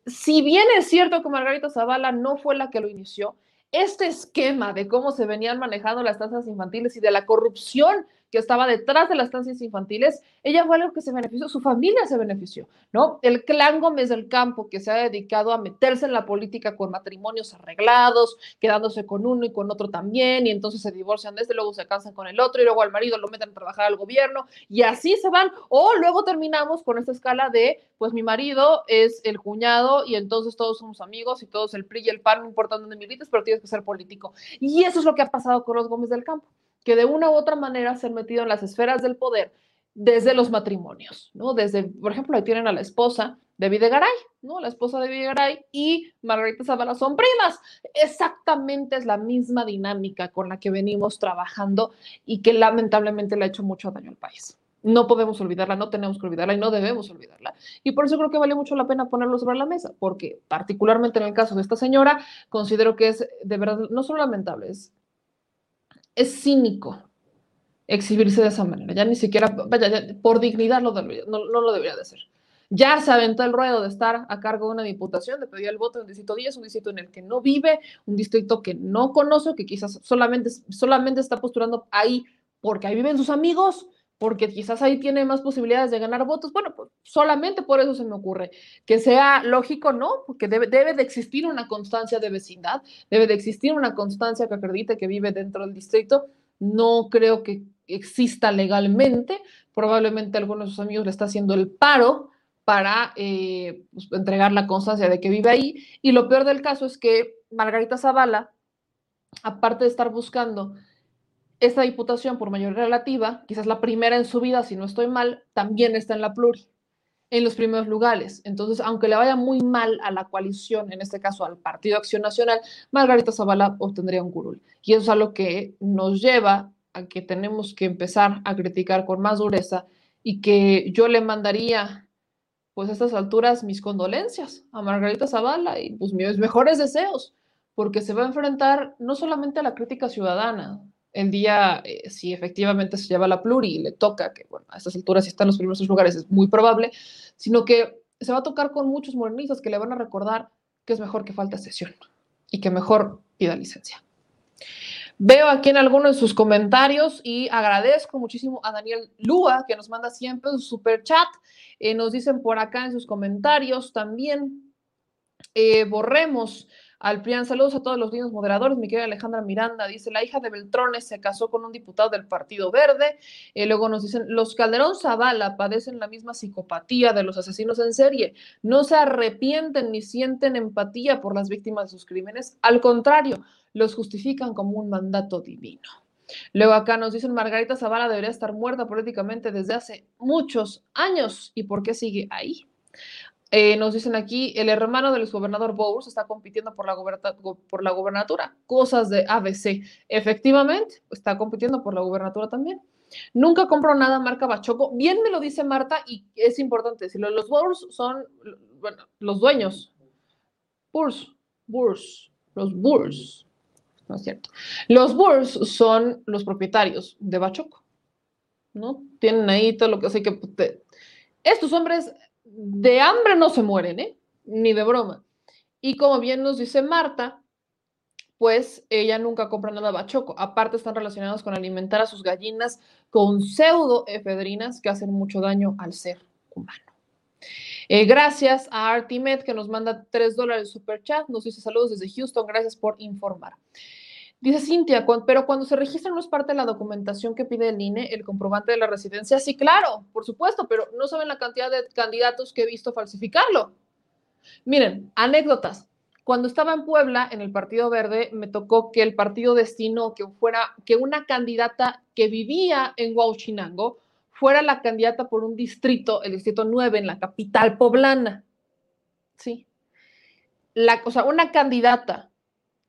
Si bien es cierto que Margarita Zavala no fue la que lo inició, este esquema de cómo se venían manejando las tasas infantiles y de la corrupción que estaba detrás de las estancias infantiles, ella fue lo que se benefició, su familia se benefició, ¿no? El clan Gómez del Campo, que se ha dedicado a meterse en la política con matrimonios arreglados, quedándose con uno y con otro también, y entonces se divorcian de este, luego se casan con el otro, y luego al marido lo meten a trabajar al gobierno, y así se van, o luego terminamos con esta escala de, pues mi marido es el cuñado, y entonces todos somos amigos, y todos el PRI y el PAN, no importa dónde milites, pero tienes que ser político. Y eso es lo que ha pasado con los Gómez del Campo que de una u otra manera se han metido en las esferas del poder desde los matrimonios, ¿no? Desde, por ejemplo, ahí tienen a la esposa de Videgaray, ¿no? La esposa de Videgaray y Margarita Zavala son primas. Exactamente es la misma dinámica con la que venimos trabajando y que lamentablemente le ha hecho mucho daño al país. No podemos olvidarla, no tenemos que olvidarla y no debemos olvidarla. Y por eso creo que vale mucho la pena ponerlo sobre la mesa, porque particularmente en el caso de esta señora, considero que es de verdad no solo lamentable, es es cínico exhibirse de esa manera. Ya ni siquiera, vaya, por dignidad no, lo debería de hacer. Ya se aventó el ruedo de estar a cargo de una diputación, de pedir el voto en el distrito 10, un distrito en el que no vive, un distrito que no conoce, que quizás solamente, solamente está posturando ahí porque ahí viven sus amigos, porque quizás ahí tiene más posibilidades de ganar votos. Bueno, pues solamente por eso se me ocurre. Que sea lógico, ¿no? Porque debe, de existir una constancia de vecindad, debe de existir una constancia que acredite que vive dentro del distrito. No creo que exista legalmente. Probablemente alguno de sus amigos le está haciendo el paro para eh, pues, entregar la constancia de que vive ahí. Y lo peor del caso es que Margarita Zavala, aparte de estar buscando esta diputación por mayoría relativa, quizás la primera en su vida, si no estoy mal, también está en la pluri, en los primeros lugares. Entonces, aunque le vaya muy mal a la coalición, en este caso al Partido Acción Nacional, Margarita Zavala obtendría un curul. Y eso es algo que nos lleva a que tenemos que empezar a criticar con más dureza y que yo le mandaría, pues a estas alturas, mis condolencias a Margarita Zavala y pues mis mejores deseos, porque se va a enfrentar no solamente a la crítica ciudadana, el día, eh, si efectivamente se lleva la pluri y le toca, que bueno, a estas alturas si está en los primeros lugares es muy probable, sino que se va a tocar con muchos morenistas que le van a recordar que es mejor que falte sesión y que mejor pida licencia. Veo aquí en algunos de sus comentarios y agradezco muchísimo a Daniel Lúa, que nos manda siempre un super chat. Eh, nos dicen por acá en sus comentarios también, eh, borremos al PRIAN, saludos a todos los niños moderadores. Mi querida Alejandra Miranda dice: La hija de Beltrones se casó con un diputado del Partido Verde. eh, luego nos dicen: Los Calderón Zavala padecen la misma psicopatía de los asesinos en serie. No se arrepienten ni sienten empatía por las víctimas de sus crímenes. Al contrario, los justifican como un mandato divino. Luego acá nos dicen: Margarita Zavala debería estar muerta políticamente desde hace muchos años. ¿Y por qué sigue ahí? Eh, nos dicen aquí, el hermano del exgobernador Bowles está compitiendo por la, por la gobernatura. Cosas de ABC. Efectivamente, está compitiendo por la gobernatura también. Nunca compro nada marca Bachoco. Bien me lo dice Marta y es importante decirlo. Los Bowles son, bueno, los dueños. Burs, Burs, los Burs. No es cierto. Los Burs son los propietarios de Bachoco. ¿No? Tienen ahí todo lo que... Así que estos hombres de hambre no se mueren, ¿eh? Ni de broma. Y como bien nos dice Marta, pues ella nunca compra nada bachoco. Aparte están relacionados con alimentar a sus gallinas con pseudoefedrinas que hacen mucho daño al ser humano. Eh, gracias a Artimed que nos manda tres dólares super chat. Nos dice saludos desde Houston. Gracias por informar. Dice Cintia, pero cuando se registra no es parte de la documentación que pide el INE, el comprobante de la residencia. Sí, claro, por supuesto, pero no saben la cantidad de candidatos que he visto falsificarlo. Miren, anécdotas. Cuando estaba en Puebla, en el Partido Verde, me tocó que el partido destinó que fuera, que una candidata que vivía en Huauchinango fuera la candidata por un distrito, el distrito 9, en la capital poblana. Sí. La, o sea, una candidata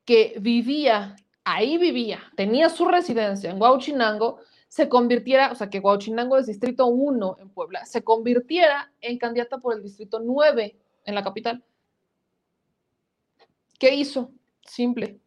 que vivía ahí vivía, tenía su residencia en Huauchinango, se convirtiera, o sea, que Huauchinango es distrito 1 en Puebla, se convirtiera en candidata por el distrito 9 en la capital. ¿Qué hizo? Simple.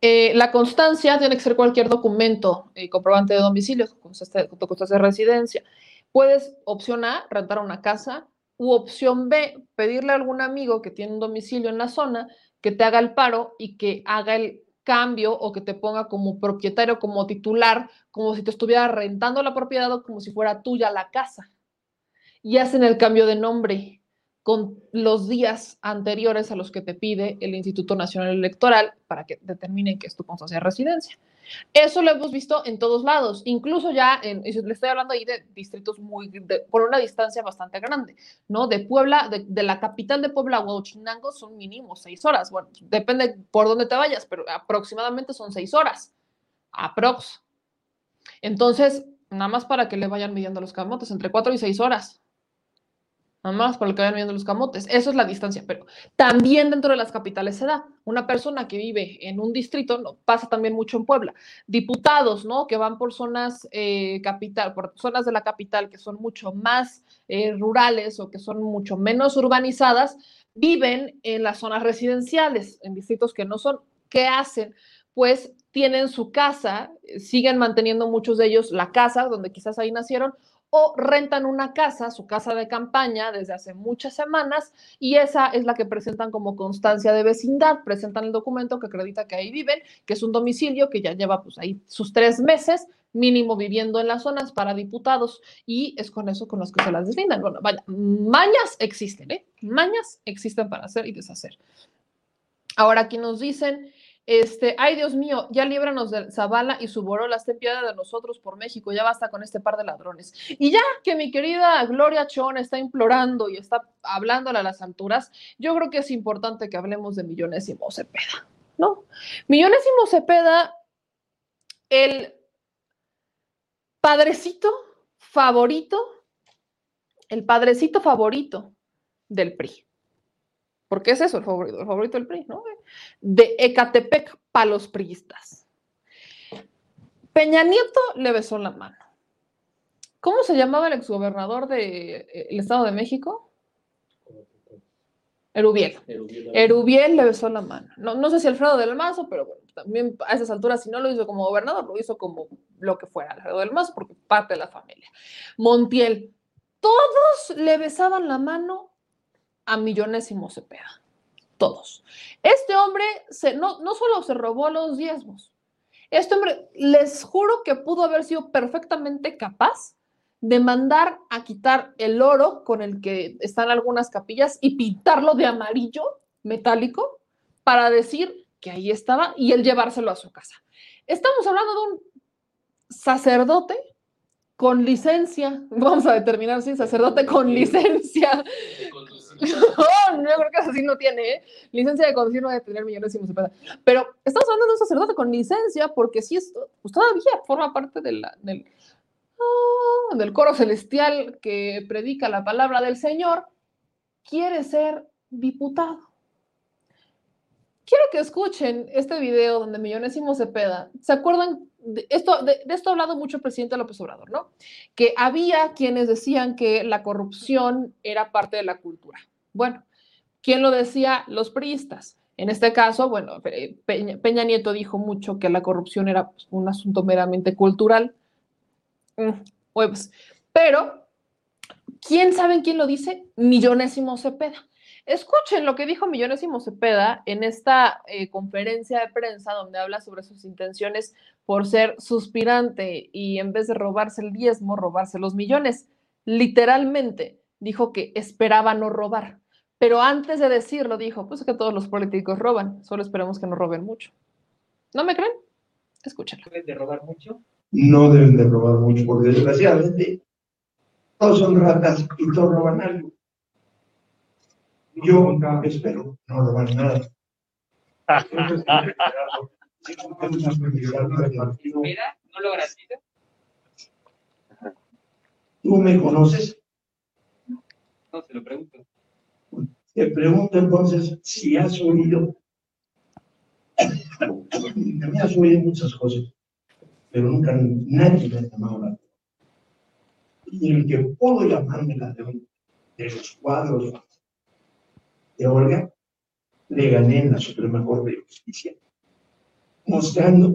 Eh, la constancia tiene que ser cualquier documento eh, comprobante de domicilio, constancia de residencia. Puedes, opción A, rentar una casa, u opción B, pedirle a algún amigo que tiene un domicilio en la zona que te haga el paro y que haga el cambio o que te ponga como propietario, como titular, como si te estuviera rentando la propiedad o como si fuera tuya la casa. Y hacen el cambio de nombre con los días anteriores a los que te pide el Instituto Nacional Electoral para que determinen que es tu constancia de residencia. Eso lo hemos visto en todos lados, incluso ya, en, le estoy hablando ahí de distritos muy, por una distancia bastante grande, ¿no? De Puebla, de, la capital de Puebla a Huachinango son mínimo seis horas. Bueno, depende por dónde te vayas, pero aproximadamente son seis horas. Aprox. Entonces, nada más para que le vayan midiendo los camotes, entre cuatro y seis horas nada más por lo que vayan viendo los camotes. Eso es la distancia, pero también dentro de las capitales se da. Una persona que vive en un distrito, no, pasa también mucho en Puebla. Diputados, ¿no? Que van por zonas eh, capital, por zonas de la capital que son mucho más eh, rurales o que son mucho menos urbanizadas, viven en las zonas residenciales, en distritos que no son. ¿Qué hacen? Pues tienen su casa, siguen manteniendo muchos de ellos la casa donde quizás ahí nacieron, o rentan una casa, su casa de campaña, desde hace muchas semanas, y esa es la que presentan como constancia de vecindad, presentan el documento que acredita que ahí viven, que es un domicilio que ya lleva pues ahí sus tres meses mínimo viviendo en las zonas para diputados, y es con eso con los que se las deslindan. Bueno, vaya, mañas existen, ¿eh? Mañas existen para hacer y deshacer. Ahora aquí nos dicen este, ay Dios mío, ya líbranos de Zavala y su borola, estén piedad de nosotros por México, ya basta con este par de ladrones. Y ya que mi querida Gloria Chón está implorando y está hablándole a las alturas, yo creo que es importante que hablemos de Millonésimo Cepeda, ¿no? Millonésimo Cepeda, el padrecito favorito, el padrecito favorito del PRI porque es eso el favorito, el favorito del PRI, ¿no? De Ecatepec para los priistas. Peña Nieto le besó la mano. ¿Cómo se llamaba el exgobernador del de, Estado de México? Erubiel. Erubiel. le besó la mano. No, no sé si Alfredo del Mazo, pero bueno, también a esas alturas, si no lo hizo como gobernador, lo hizo como lo que fuera Alfredo del Mazo, porque parte de la familia. Montiel. Todos le besaban la mano a Millonésimo Cepeda. Todos. Este hombre se, no, no solo se robó los diezmos, este hombre, les juro que pudo haber sido perfectamente capaz de mandar a quitar el oro con el que están algunas capillas y pintarlo de amarillo metálico para decir que ahí estaba y él llevárselo a su casa. Estamos hablando de un sacerdote con licencia, vamos a determinar si sacerdote con licencia, no, no creo que así no tiene, ¿eh? Licencia de conducir no debe tener millones y Pero estamos hablando de un sacerdote con licencia porque si esto pues todavía forma parte del, ah, del coro celestial que predica la palabra del Señor, quiere ser diputado. Quiero que escuchen este video donde Millonésimo Cepeda, ¿se acuerdan? De esto, de, esto ha hablado mucho el presidente López Obrador, ¿no? Que había quienes decían que la corrupción era parte de la cultura. Bueno, ¿quién lo decía? Los priistas. En este caso, bueno, Peña, Nieto dijo mucho que la corrupción era pues, un asunto meramente cultural. Pues, pero, ¿quién sabe quién lo dice? Millonésimo Cepeda. Escuchen lo que dijo Millonésimo Cepeda en esta eh, conferencia de prensa donde habla sobre sus intenciones por ser suspirante y en vez de robarse el diezmo, robarse los millones. Literalmente dijo que esperaba no robar. Pero antes de decirlo, dijo, pues que todos los políticos roban, solo esperemos que no roben mucho. ¿No me creen? Escúchenlo. ¿Deben de robar mucho? No deben de robar mucho, porque desgraciadamente todos son ratas y todos roban algo. Yo espero no robar nada. Mira, ¿no lo garantiza? ¿Tú me conoces? No, se lo pregunto. Te pregunto entonces si has oído. me has oído muchas cosas, pero nunca nadie me ha llamado la Y el que puedo llamarme la de, de los cuadros de Olga, le gané en la Suprema Corte de Justicia, mostrando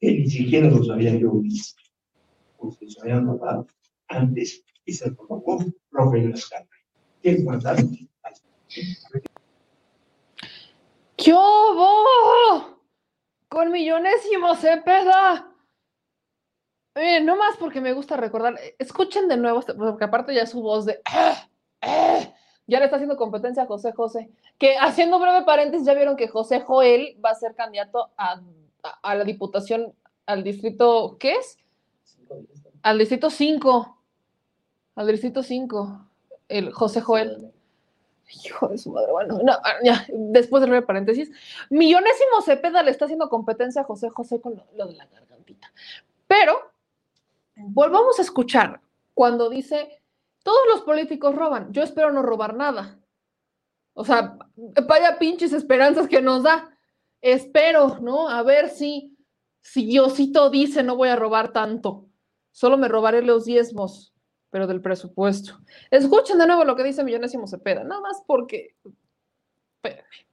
que ni siquiera los había yo visto, porque se habían notado antes y se provocó Rogelio Escala. ¿Qué guardaron? ¿Qué hubo? con millonésimo Cepeda. Eh, no más porque me gusta recordar, eh, escuchen de nuevo, porque aparte ya su voz de... "Ah, ah", ya le está haciendo competencia a José José. Que haciendo breve paréntesis, ya vieron que José Joel va a ser candidato a, a- a la diputación, al distrito, ¿qué es? Al distrito 5. Al distrito 5. El José Joel. Hijo de su madre, bueno, no, ah, ya, después del breve paréntesis. Millonésimo Cepeda le está haciendo competencia a José José con lo, lo de la gargantita. Pero volvamos a escuchar cuando dice, todos los políticos roban, yo espero no robar nada. O sea, vaya pinches esperanzas que nos da. Espero, ¿no? A ver si, si Diosito dice no voy a robar tanto. Solo me robaré los diezmos, pero del presupuesto. Escuchen de nuevo lo que dice Millonésimo Cepeda, nada más porque. Espérenme.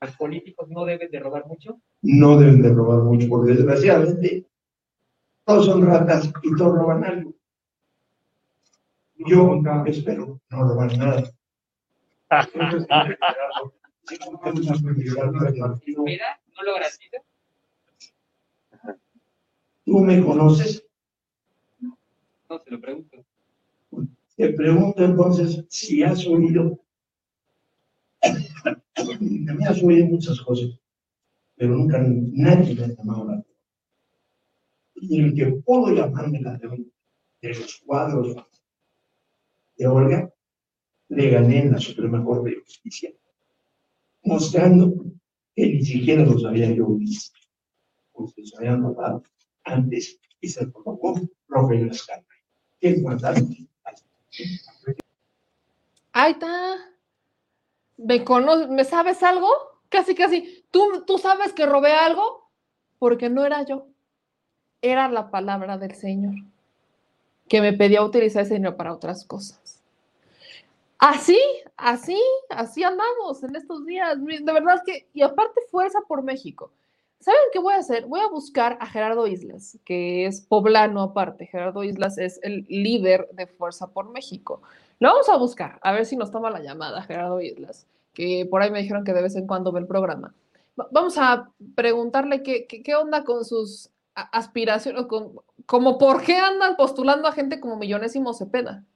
¿Los políticos no deben de robar mucho? No deben de robar mucho, porque desgraciadamente todos son ratas y todos roban algo. Yo espero no robar nada. Mira, no lo. Tú me conoces, No, se lo pregunto. te pregunto entonces si has oído. De mí has oído muchas cosas, pero nunca nadie me ha llamado la atención. Y el que puedo llamarme la atención de los cuadros de Olga, le gané en la Suprema Corte de Justicia, mostrando que ni siquiera los había yo visto, porque se habían robado antes y se provocó Rogelio Escala. ¿Qué guardaron? Ahí está. ¿Me conoces? ¿Me sabes algo? Casi, casi. ¿Tú, ¿Tú sabes que robé algo? Porque no era yo. Era la palabra del Señor que me pedía utilizar ese dinero para otras cosas. Así, así, así andamos en estos días. De verdad que, y aparte fuerza por México. ¿Saben qué voy a hacer? Voy a buscar a Gerardo Islas, que es poblano aparte. Gerardo Islas es el líder de Fuerza por México. Lo vamos a buscar, a ver si nos toma la llamada Gerardo Islas, que por ahí me dijeron que de vez en cuando ve el programa. Va- Vamos a preguntarle qué, qué, qué onda con sus aspiraciones, con, como por qué andan postulando a gente como Millonésimo Cepeda.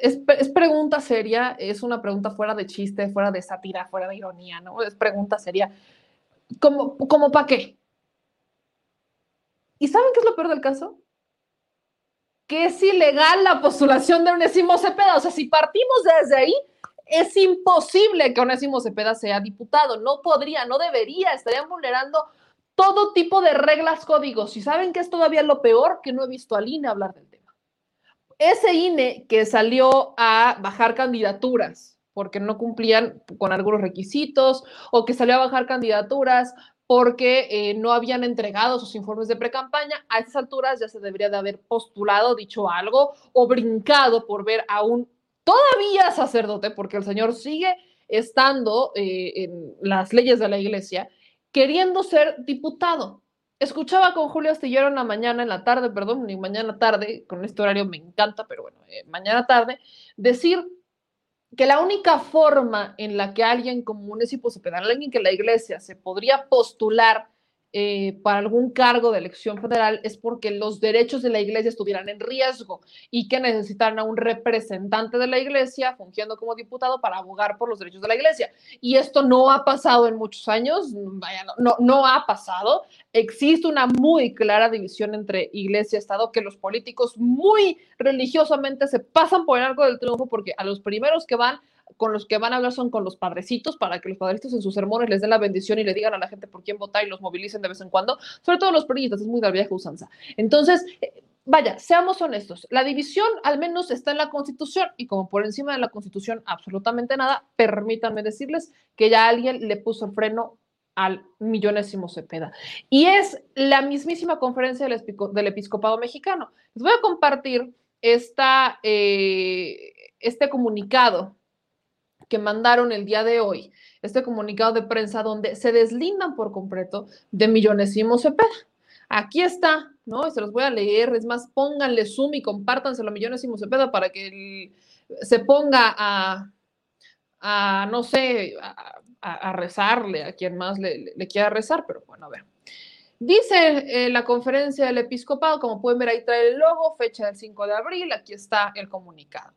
Es, pre- es pregunta seria, es una pregunta fuera de chiste, fuera de sátira, fuera de ironía, ¿no? Es pregunta seria. ¿Como, como para qué? ¿Y saben qué es lo peor del caso? Que es ilegal la postulación de Onésimo Cepeda. O sea, si partimos desde ahí, es imposible que Onésimo Cepeda sea diputado. No podría, no debería, estarían vulnerando todo tipo de reglas, códigos. Y saben que es todavía lo peor que no he visto al INE hablar del tema. Ese INE que salió a bajar candidaturas porque no cumplían con algunos requisitos o que salió a bajar candidaturas porque eh, no habían entregado sus informes de precampaña, a estas alturas ya se debería de haber postulado, dicho algo o brincado por ver a un todavía sacerdote, porque el señor sigue estando eh, en las leyes de la iglesia, queriendo ser diputado. Escuchaba con Julio Astillero en la mañana, en la tarde, perdón, ni mañana tarde, con este horario me encanta, pero bueno, eh, mañana tarde, decir que la única forma en la que alguien como un Cepeda, alguien que la iglesia se podría postular eh, para algún cargo de elección federal es porque los derechos de la iglesia estuvieran en riesgo y que necesitaran a un representante de la iglesia fungiendo como diputado para abogar por los derechos de la iglesia. Y esto no ha pasado en muchos años, vaya, no, no, no ha pasado. Existe una muy clara división entre iglesia y Estado que los políticos muy religiosamente se pasan por el arco del triunfo porque a los primeros que van con los que van a hablar son con los padrecitos para que los padrecitos en sus sermones les den la bendición y le digan a la gente por quién votar y los movilicen de vez en cuando, sobre todo los periodistas, es muy de vieja usanza. Entonces, eh, vaya, seamos honestos, la división al menos está en la Constitución y como por encima de la Constitución absolutamente nada, permítanme decirles que ya alguien le puso el freno al millonésimo Cepeda. Y es la mismísima conferencia del, del episcopado mexicano. Les voy a compartir esta, eh, este comunicado que mandaron el día de hoy, este comunicado de prensa donde se deslindan por completo de Millonésimo Cepeda. Aquí está, ¿no? Se los voy a leer, es más, pónganle zoom y compártanselo a Millonésimo Cepeda para que se ponga a, no sé, a, rezarle a quien más le, quiera rezar, pero bueno, a ver. Dice eh, la conferencia del episcopado, como pueden ver ahí trae el logo, fecha del 5 de abril, aquí está el comunicado.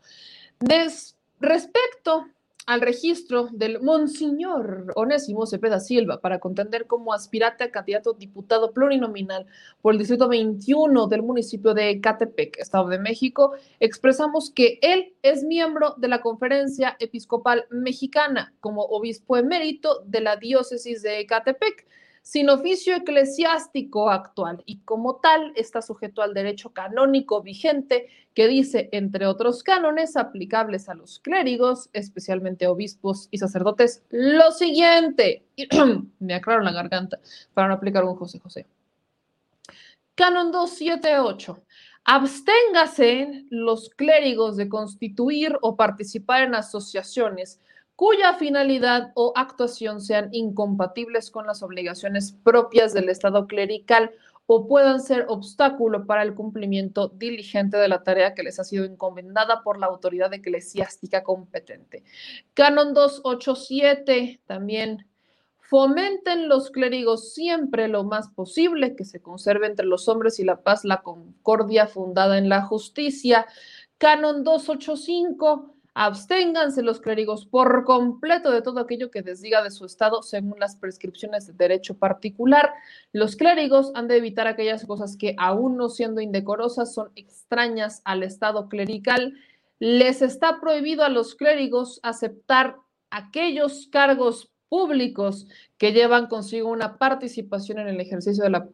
Des, respecto al registro del Monseñor Onésimo Cepeda Silva para contender como aspirante a candidato diputado plurinominal por el Distrito 21 del municipio de Catepec, Estado de México, expresamos que él es miembro de la Conferencia Episcopal Mexicana como obispo emérito de la diócesis de Catepec sin oficio eclesiástico actual y como tal está sujeto al derecho canónico vigente que dice, entre otros cánones aplicables a los clérigos, especialmente obispos y sacerdotes, lo siguiente. Me aclaro la garganta para no aplicar un José José. Canon 278. Absténgase los clérigos de constituir o participar en asociaciones cuya finalidad o actuación sean incompatibles con las obligaciones propias del Estado clerical o puedan ser obstáculo para el cumplimiento diligente de la tarea que les ha sido encomendada por la autoridad eclesiástica competente. Canon 287 también fomenten los clérigos siempre lo más posible que se conserve entre los hombres y la paz la concordia fundada en la justicia. Canon 285 Absténganse los clérigos por completo de todo aquello que desdiga de su estado según las prescripciones de derecho particular. Los clérigos han de evitar aquellas cosas que, aún no siendo indecorosas, son extrañas al estado clerical. Les está prohibido a los clérigos aceptar aquellos cargos públicos que llevan consigo una participación en el ejercicio de la,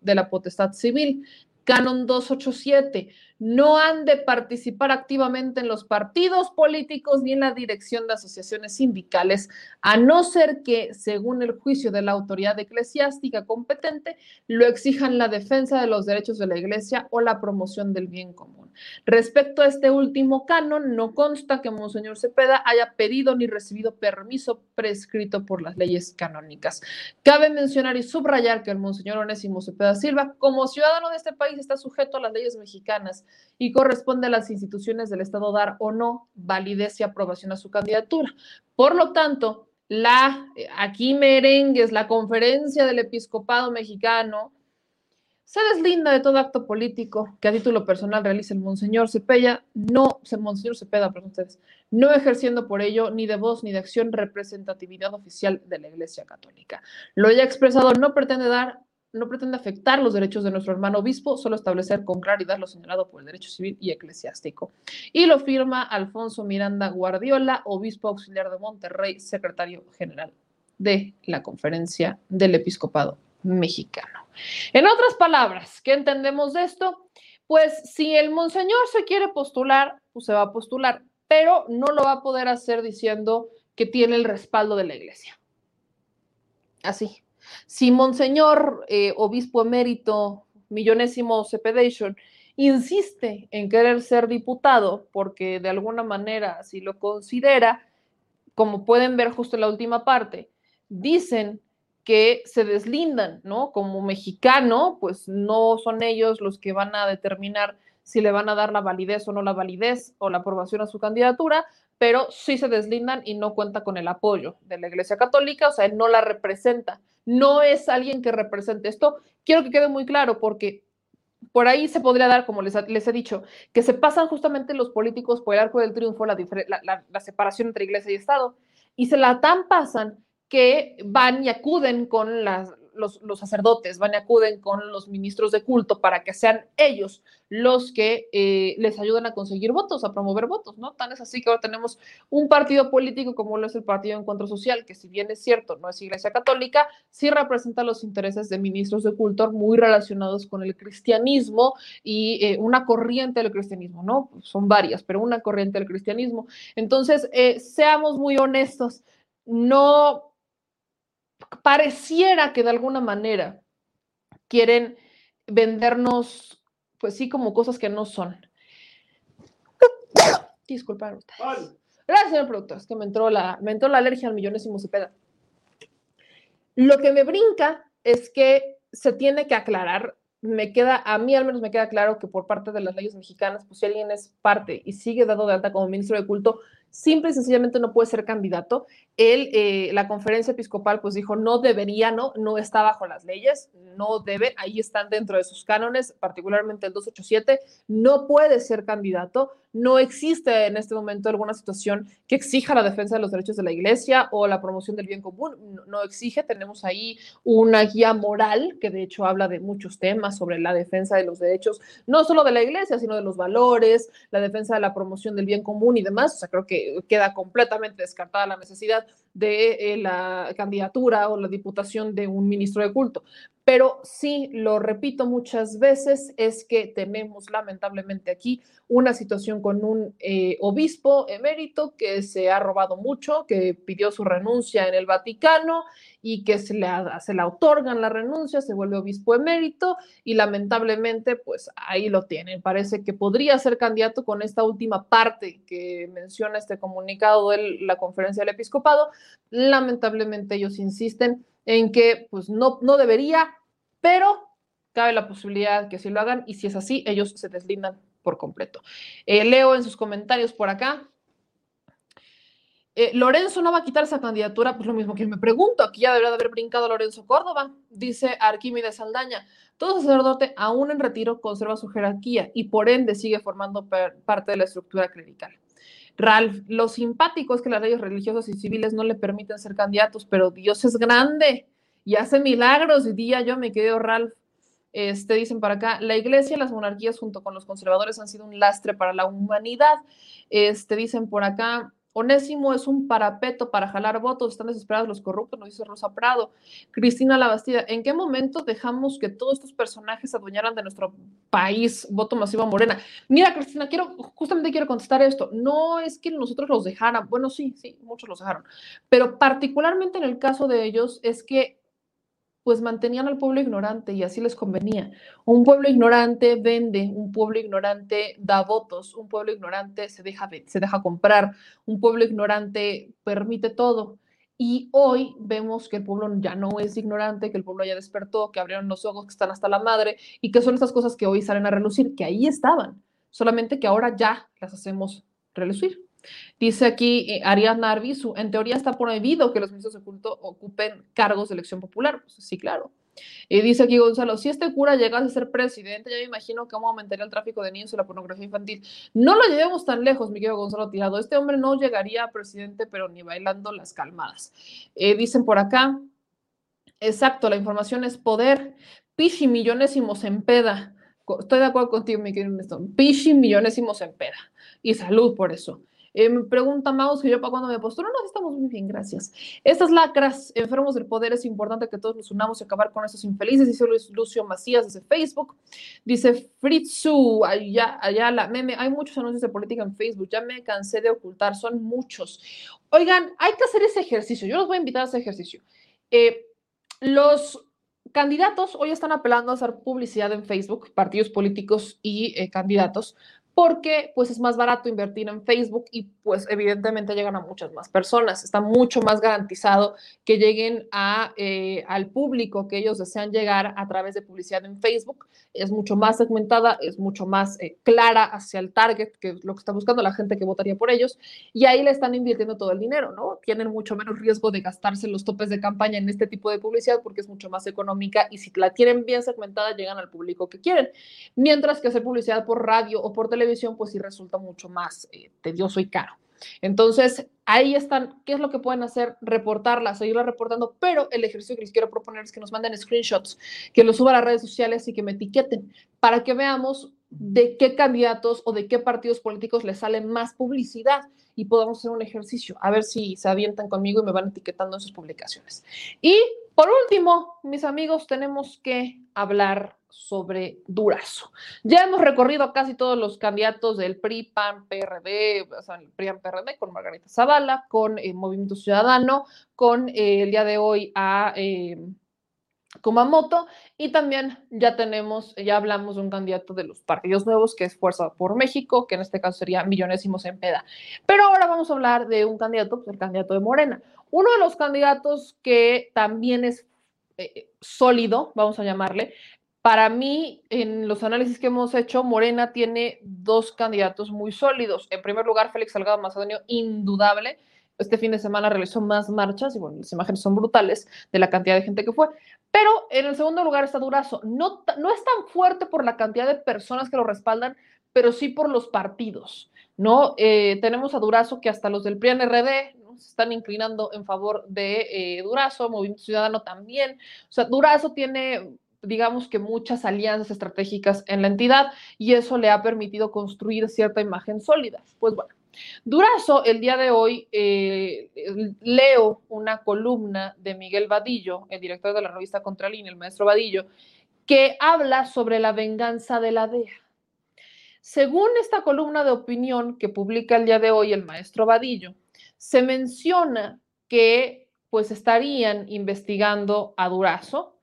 de la potestad civil. Canon 287 no han de participar activamente en los partidos políticos ni en la dirección de asociaciones sindicales, a no ser que, según el juicio de la autoridad eclesiástica competente, lo exijan la defensa de los derechos de la Iglesia o la promoción del bien común. Respecto a este último canon, no consta que Monseñor Cepeda haya pedido ni recibido permiso prescrito por las leyes canónicas. Cabe mencionar y subrayar que el Monseñor Onésimo Cepeda Silva, como ciudadano de este país, está sujeto a las leyes mexicanas y corresponde a las instituciones del Estado dar o no validez y aprobación a su candidatura. Por lo tanto, la aquí merengues, la conferencia del episcopado mexicano, se deslinda de todo acto político que a título personal realice el Monseñor Cepeda, no, Monseñor Cepeda, perdón ustedes, no ejerciendo por ello ni de voz ni de acción representatividad oficial de la Iglesia Católica. Lo ya expresado no pretende dar no pretende afectar los derechos de nuestro hermano obispo, solo establecer con claridad lo señalado por el derecho civil y eclesiástico. Y lo firma Alfonso Miranda Guardiola, obispo auxiliar de Monterrey, secretario general de la Conferencia del Episcopado Mexicano. En otras palabras, ¿qué entendemos de esto? Pues si el monseñor se quiere postular, pues se va a postular, pero no lo va a poder hacer diciendo que tiene el respaldo de la iglesia. Así, si Monseñor, eh, obispo emérito, millonésimo Cepedation, insiste en querer ser diputado porque de alguna manera, si lo considera, como pueden ver justo en la última parte, dicen que se deslindan, ¿no? Como mexicano, pues no son ellos los que van a determinar si le van a dar la validez o no la validez o la aprobación a su candidatura, pero sí se deslindan y no cuenta con el apoyo de la Iglesia Católica, o sea, él no la representa, no es alguien que represente esto. Quiero que quede muy claro porque por ahí se podría dar, como les, les he dicho, que se pasan justamente los políticos por el arco del triunfo la, la, la separación entre Iglesia y Estado y se la tan pasan que van y acuden con las, los, sacerdotes van y acuden con los ministros de culto para que sean ellos los que eh, les ayuden a conseguir votos, a promover votos, ¿no? Tan es así que ahora tenemos un partido político como lo es el Partido Encuentro Social, que si bien es cierto, no es Iglesia Católica, sí representa los intereses de ministros de culto muy relacionados con el cristianismo y eh, una corriente del cristianismo, ¿no? Son varias, pero una corriente del cristianismo. Entonces, eh, seamos muy honestos, no pareciera que de alguna manera quieren vendernos, pues sí, como cosas que no son. Disculpa. Gracias, señor productor. Es que me entró la, me entró la alergia al millonésimo cepeda. Lo que me brinca es que se tiene que aclarar, me queda, a mí al menos me queda claro que por parte de las leyes mexicanas, pues si alguien es parte y sigue dado de alta como ministro de culto, simple y sencillamente no puede ser candidato. Él, eh, la conferencia episcopal, pues dijo, no debería, no, no está bajo las leyes, no debe, ahí están dentro de sus cánones, particularmente el 287, no puede ser candidato, no existe en este momento alguna situación que exija la defensa de los derechos de la iglesia o la promoción del bien común, no, exige, tenemos ahí una guía moral que de hecho habla de muchos temas sobre la defensa de los derechos, no solo de la iglesia, sino de los valores, la defensa de la promoción del bien común y demás, o sea, creo que queda completamente descartada la necesidad de eh, la candidatura o la diputación de un ministro de culto. Pero sí, lo repito muchas veces, es que tenemos lamentablemente aquí una situación con un eh, obispo emérito que se ha robado mucho, que pidió su renuncia en el Vaticano y que se le, se le otorgan la renuncia, se vuelve obispo emérito y lamentablemente pues ahí lo tienen. Parece que podría ser candidato con esta última parte que menciona este comunicado de la conferencia del episcopado. Lamentablemente ellos insisten en que pues no, no debería, pero cabe la posibilidad que sí lo hagan y si es así, ellos se deslindan por completo. Eh, leo en sus comentarios por acá. Eh, Lorenzo no va a quitar esa candidatura, pues lo mismo que me pregunto, aquí ya debería de haber brincado Lorenzo Córdoba, dice Arquímedes Saldaña. Todo sacerdote, aún en retiro, conserva su jerarquía y por ende sigue formando parte de la estructura clerical. Ralph, lo simpático es que las leyes religiosas y civiles no le permiten ser candidatos, pero Dios es grande y hace milagros. Y día yo me quedo, Ralph. Este, dicen para acá, la iglesia y las monarquías junto con los conservadores han sido un lastre para la humanidad. Este, dicen por acá, Onésimo es un parapeto para jalar votos, están desesperados los corruptos, nos dice Rosa Prado. Cristina Labastida, ¿en qué momento dejamos que todos estos personajes adueñaran de nuestro país? Voto masivo a Morena. Mira, Cristina, quiero, justamente quiero contestar esto. No es que nosotros los dejaran, bueno, sí, sí, muchos los dejaron, pero particularmente en el caso de ellos es que pues mantenían al pueblo ignorante y así les convenía. Un pueblo ignorante vende, un pueblo ignorante da votos, un pueblo ignorante se deja, se deja comprar, un pueblo ignorante permite todo. Y hoy vemos que el pueblo ya no es ignorante, que el pueblo ya despertó, que abrieron los ojos, que están hasta la madre y que son estas cosas que hoy salen a relucir, que ahí estaban, solamente que ahora ya las hacemos relucir. Dice aquí eh, Ariadna Arbizu, en teoría está prohibido que los ministros de culto ocupen cargos de elección popular. Pues sí, claro. Y dice aquí Gonzalo, si este cura llegase a ser presidente, ya me imagino cómo aumentaría el tráfico de niños y la pornografía infantil. No lo llevemos tan lejos, mi querido Gonzalo Tirado. Este hombre no llegaría a presidente, pero ni bailando las calmadas. Eh, dicen por acá, exacto, la información es poder. Pichi millonésimos en peda. Estoy de acuerdo contigo, mi querido. Pichi millonésimos en peda. Y salud por eso. Eh, pregunta Maus que yo para cuando me posturo. No, estamos muy bien, gracias. Estas lacras, enfermos del poder, es importante que todos nos unamos y acabar con esos infelices, dice Lucio Macías desde Facebook. Dice Fritzu, allá, allá la meme, hay muchos anuncios de política en Facebook, ya me cansé de ocultar, son muchos. Oigan, hay que hacer ese ejercicio, yo los voy a invitar a ese ejercicio. Eh, los candidatos hoy están apelando a hacer publicidad en Facebook, partidos políticos y eh, candidatos, porque pues es más barato invertir en Facebook y pues evidentemente llegan a muchas más personas. Está mucho más garantizado que lleguen a, eh, al público que ellos desean llegar a través de publicidad en Facebook. Es mucho más segmentada, es mucho más eh, clara hacia el target, que es lo que está buscando la gente que votaría por ellos. Y ahí le están invirtiendo todo el dinero, ¿no? Tienen mucho menos riesgo de gastarse los topes de campaña en este tipo de publicidad porque es mucho más económica y si la tienen bien segmentada llegan al público que quieren. Mientras que hacer publicidad por radio o por televisión televisión, pues sí resulta mucho más eh, tedioso y caro. Entonces, ahí están, ¿qué es lo que pueden hacer? Reportarla, seguirla reportando, pero el ejercicio que les quiero proponer es que nos manden screenshots, que los suban a las redes sociales y que me etiqueten para que veamos de qué candidatos o de qué partidos políticos les sale más publicidad y podamos hacer un ejercicio, a ver si se avientan conmigo y me van etiquetando en sus publicaciones. Y por último, mis amigos, tenemos que hablar sobre Durazo. Ya hemos recorrido casi todos los candidatos del PRI, PAN, PRD, el PRD, con Margarita Zavala, con eh, Movimiento Ciudadano, con eh, el día de hoy a eh, Kumamoto, y también ya tenemos, ya hablamos de un candidato de los partidos nuevos, que es Fuerza por México, que en este caso sería Millonésimos en Peda. Pero ahora vamos a hablar de un candidato, pues el candidato de Morena. Uno de los candidatos que también es sólido, vamos a llamarle, Para mí, en los análisis que hemos hecho, Morena tiene dos candidatos muy sólidos. En primer lugar, Félix Salgado Macedonio, indudable. Este fin de semana realizó más marchas y bueno, las imágenes son brutales de la cantidad de gente que fue. Pero en el segundo lugar está Durazo. No, no es tan fuerte por la cantidad de personas que lo respaldan, pero sí por los partidos. ¿no? Eh, tenemos a Durazo que hasta los del PRI-NRD ¿no? se están inclinando en favor de eh, Durazo, Movimiento Ciudadano también. O sea, Durazo tiene digamos que muchas alianzas estratégicas en la entidad y eso le ha permitido construir cierta imagen sólida. Pues bueno, Durazo, el día de hoy eh, leo una columna de Miguel Vadillo, el director de la revista Contralínea, el maestro Vadillo, que habla sobre la venganza de la DEA. Según esta columna de opinión que publica el día de hoy el maestro Vadillo, se menciona que pues estarían investigando a Durazo,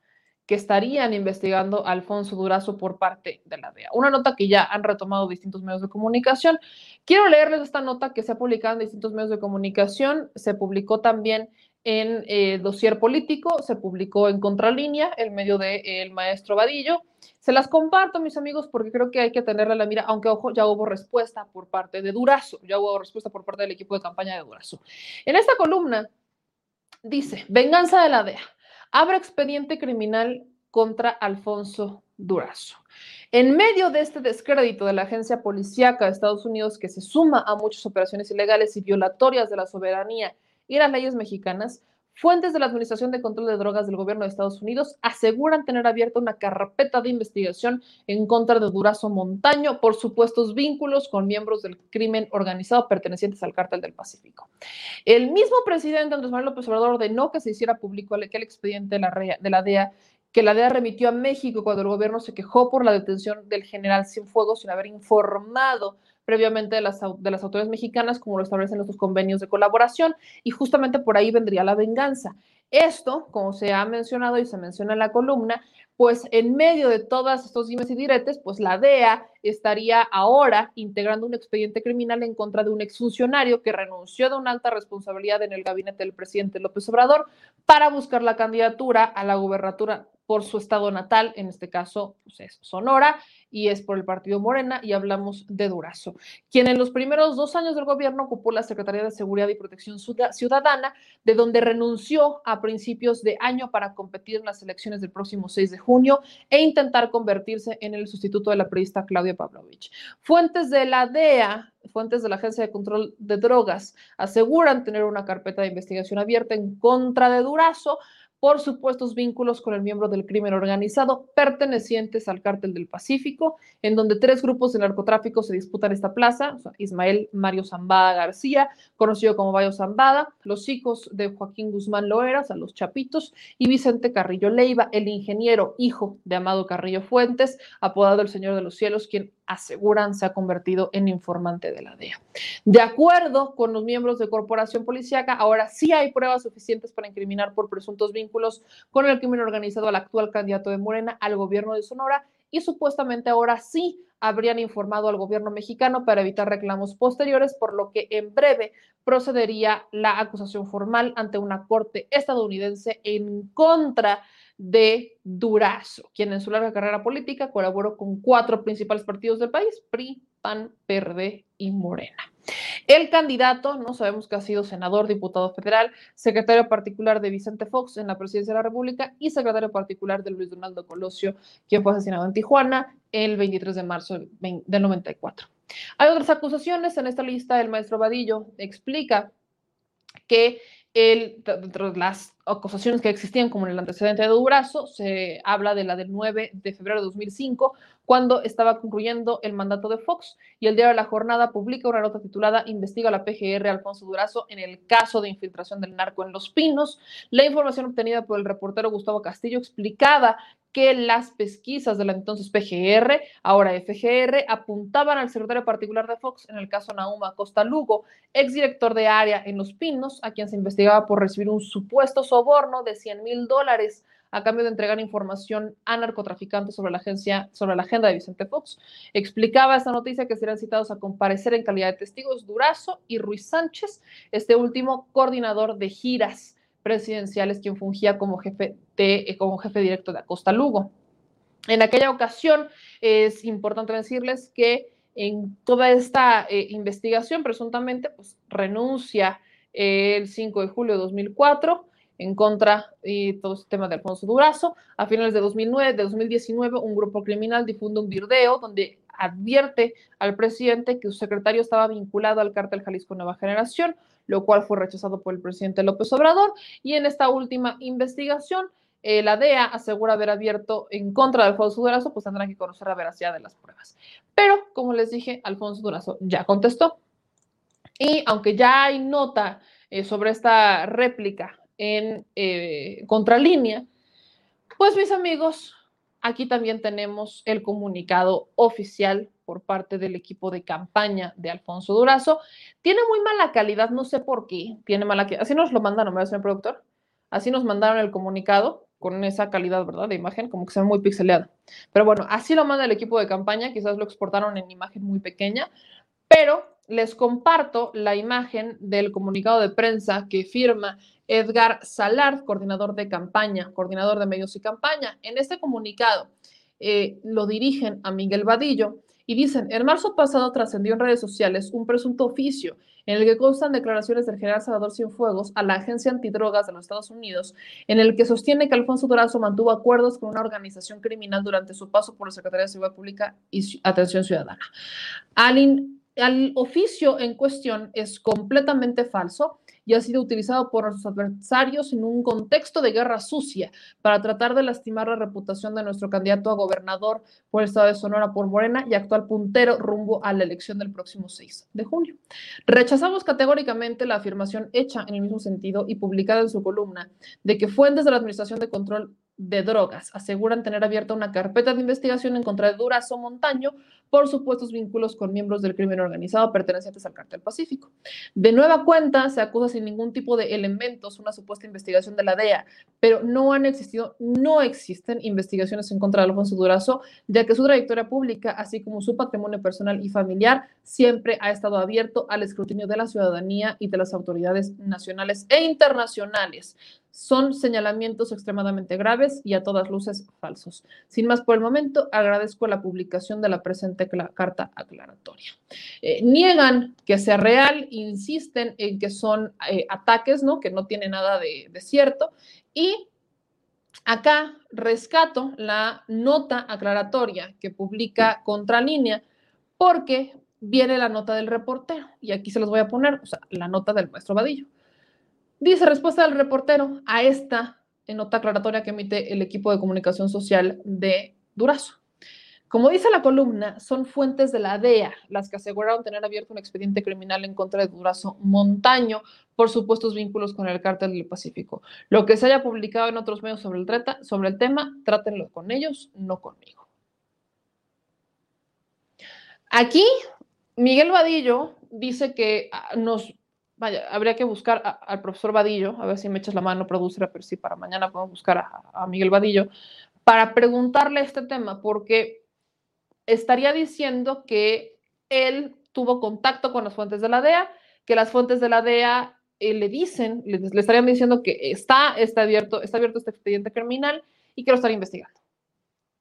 que estarían investigando a Alfonso Durazo por parte de la DEA. Una nota que ya han retomado distintos medios de comunicación. Quiero leerles esta nota que se ha publicado en distintos medios de comunicación. Se publicó también en eh, Dossier Político, se publicó en Contralínea, el medio del de, eh, maestro Vadillo. Se las comparto, mis amigos, porque creo que hay que tenerla a la mira, aunque ojo, ya hubo respuesta por parte de Durazo, ya hubo respuesta por parte del equipo de campaña de Durazo. En esta columna dice, venganza de la DEA abre expediente criminal contra Alfonso Durazo. En medio de este descrédito de la agencia policíaca de Estados Unidos, que se suma a muchas operaciones ilegales y violatorias de la soberanía y las leyes mexicanas, fuentes de la Administración de Control de Drogas del Gobierno de Estados Unidos aseguran tener abierta una carpeta de investigación en contra de Durazo Montaño por supuestos vínculos con miembros del crimen organizado pertenecientes al Cártel del Pacífico. El mismo presidente Andrés Manuel López Obrador ordenó que se hiciera público aquel expediente de la, de la DEA que la DEA remitió a México cuando el gobierno se quejó por la detención del general Cienfuegos sin haber informado previamente de las, de las autoridades mexicanas, como lo establecen nuestros convenios de colaboración, y justamente por ahí vendría la venganza. Esto, como se ha mencionado y se menciona en la columna, pues en medio de todos estos dimes y diretes, pues la DEA estaría ahora integrando un expediente criminal en contra de un exfuncionario que renunció de una alta responsabilidad en el gabinete del presidente López Obrador para buscar la candidatura a la gubernatura por su estado natal, en este caso pues es Sonora, y es por el partido Morena, y hablamos de Durazo, quien en los primeros dos años del gobierno ocupó la Secretaría de Seguridad y Protección Ciudadana, de donde renunció a principios de año para competir en las elecciones del próximo 6 de junio e intentar convertirse en el sustituto de la periodista Claudia Pavlovich. Fuentes de la DEA fuentes de la Agencia de Control de Drogas aseguran tener una carpeta de investigación abierta en contra de Durazo por supuestos vínculos con el miembro del crimen organizado pertenecientes al cártel del Pacífico, en donde tres grupos de narcotráfico se disputan esta plaza, Ismael Mario Zambada García, conocido como Bayo Zambada, los hijos de Joaquín Guzmán Loeras, a los Chapitos, y Vicente Carrillo Leiva, el ingeniero hijo de Amado Carrillo Fuentes, apodado el Señor de los Cielos, quien aseguran se ha convertido en informante de la DEA. De acuerdo con los miembros de Corporación Policiaca, ahora sí hay pruebas suficientes para incriminar por presuntos vínculos con el crimen organizado al actual candidato de Morena al gobierno de Sonora y supuestamente ahora sí habrían informado al gobierno mexicano para evitar reclamos posteriores, por lo que en breve procedería la acusación formal ante una corte estadounidense en contra de Durazo, quien en su larga carrera política colaboró con cuatro principales partidos del país, PRI, PAN, PRD y Morena. El candidato, no sabemos que ha sido senador, diputado federal, secretario particular de Vicente Fox en la presidencia de la República y secretario particular de Luis Donaldo Colosio, quien fue asesinado en Tijuana el 23 de marzo del 94. Hay otras acusaciones en esta lista. El maestro Vadillo explica que el, las acusaciones que existían como en el antecedente de Durazo, se habla de la del 9 de febrero de 2005, cuando estaba concluyendo el mandato de Fox y el diario la jornada publica una nota titulada Investiga la PGR Alfonso Durazo en el caso de infiltración del narco en Los Pinos. La información obtenida por el reportero Gustavo Castillo explicaba que las pesquisas de la entonces PGR, ahora FGR, apuntaban al secretario particular de Fox en el caso Nauma Costa Lugo, exdirector de área en Los Pinos, a quien se investigaba por recibir un supuesto soborno de 100 mil dólares a cambio de entregar información a narcotraficantes sobre la agencia, sobre la agenda de Vicente Fox. Explicaba esta noticia que serían citados a comparecer en calidad de testigos Durazo y Ruiz Sánchez, este último coordinador de giras presidenciales, quien fungía como jefe, de, eh, como jefe directo de Acosta Lugo. En aquella ocasión es importante decirles que en toda esta eh, investigación presuntamente pues renuncia el 5 de julio de 2004 en contra de todo este tema de Alfonso Durazo. A finales de 2009, de 2019, un grupo criminal difunde un video donde advierte al presidente que su secretario estaba vinculado al cártel Jalisco Nueva Generación, lo cual fue rechazado por el presidente López Obrador. Y en esta última investigación, eh, la DEA asegura haber abierto en contra de Alfonso Durazo, pues tendrán que conocer la veracidad de las pruebas. Pero, como les dije, Alfonso Durazo ya contestó. Y aunque ya hay nota eh, sobre esta réplica en eh, contralínea, pues mis amigos, aquí también tenemos el comunicado oficial por parte del equipo de campaña de Alfonso Durazo. Tiene muy mala calidad, no sé por qué, tiene mala calidad. Así nos lo mandaron, ¿verdad, señor productor? Así nos mandaron el comunicado con esa calidad, ¿verdad? De imagen, como que se ve muy pixeleado. Pero bueno, así lo manda el equipo de campaña, quizás lo exportaron en imagen muy pequeña, pero les comparto la imagen del comunicado de prensa que firma Edgar Salard, coordinador de campaña, coordinador de medios y campaña. En este comunicado eh, lo dirigen a Miguel Vadillo y dicen, en marzo pasado trascendió en redes sociales un presunto oficio en el que constan declaraciones del general Salvador Cienfuegos a la Agencia Antidrogas de los Estados Unidos, en el que sostiene que Alfonso Durazo mantuvo acuerdos con una organización criminal durante su paso por la Secretaría de Seguridad Pública y Atención Ciudadana. Al, al oficio en cuestión es completamente falso y ha sido utilizado por nuestros adversarios en un contexto de guerra sucia para tratar de lastimar la reputación de nuestro candidato a gobernador por el estado de Sonora por Morena y actual puntero rumbo a la elección del próximo 6 de junio. Rechazamos categóricamente la afirmación hecha en el mismo sentido y publicada en su columna de que fuentes de la Administración de Control de drogas. Aseguran tener abierta una carpeta de investigación en contra de Durazo Montaño por supuestos vínculos con miembros del crimen organizado pertenecientes al Cartel Pacífico. De nueva cuenta, se acusa sin ningún tipo de elementos una supuesta investigación de la DEA, pero no han existido, no existen investigaciones en contra de Alfonso Durazo, ya que su trayectoria pública, así como su patrimonio personal y familiar, siempre ha estado abierto al escrutinio de la ciudadanía y de las autoridades nacionales e internacionales son señalamientos extremadamente graves y a todas luces falsos. Sin más por el momento, agradezco la publicación de la presente carta aclaratoria. Eh, niegan que sea real, insisten en que son eh, ataques, ¿no? Que no tiene nada de, de cierto. Y acá rescato la nota aclaratoria que publica Contralínea porque viene la nota del reportero y aquí se los voy a poner, o sea, la nota del maestro Vadillo. Dice respuesta del reportero a esta nota aclaratoria que emite el equipo de comunicación social de Durazo. Como dice la columna, son fuentes de la DEA las que aseguraron tener abierto un expediente criminal en contra de Durazo Montaño por supuestos vínculos con el cártel del Pacífico. Lo que se haya publicado en otros medios sobre el, sobre el tema, trátenlo con ellos, no conmigo. Aquí, Miguel Vadillo dice que ah, nos vaya, habría que buscar al profesor Vadillo, a ver si me echas la mano, produce, pero sí, para mañana podemos buscar a, Miguel Vadillo, para preguntarle este tema, porque estaría diciendo que él tuvo contacto con las fuentes de la DEA, que las fuentes de la DEA eh, le dicen, le, estarían diciendo que está, está, abierto, está abierto este expediente criminal y que lo estaría investigando.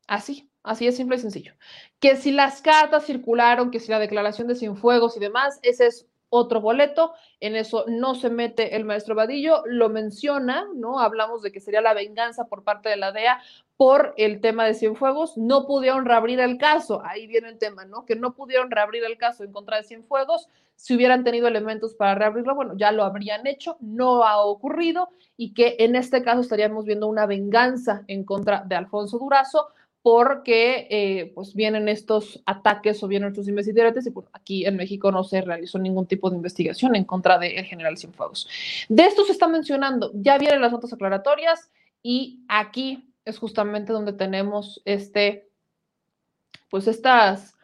Así, así es simple y sencillo. Que si las cartas circularon, que si la declaración de Cienfuegos y demás, ese es otro boleto, en eso no se mete el maestro Vadillo, lo menciona, ¿no? Hablamos de que sería la venganza por parte de la DEA por el tema de Cienfuegos, no pudieron reabrir el caso, ahí viene el tema, ¿no? Que no pudieron reabrir el caso en contra de Cienfuegos, si hubieran tenido elementos para reabrirlo, bueno, ya lo habrían hecho, no ha ocurrido y que en este caso estaríamos viendo una venganza en contra de Alfonso Durazo porque eh, pues vienen estos ataques o vienen estos investigadores y aquí en México no se realizó ningún tipo de investigación en contra del general Cienfuegos. De esto se está mencionando, ya vienen las notas aclaratorias y aquí es justamente donde tenemos este, pues estas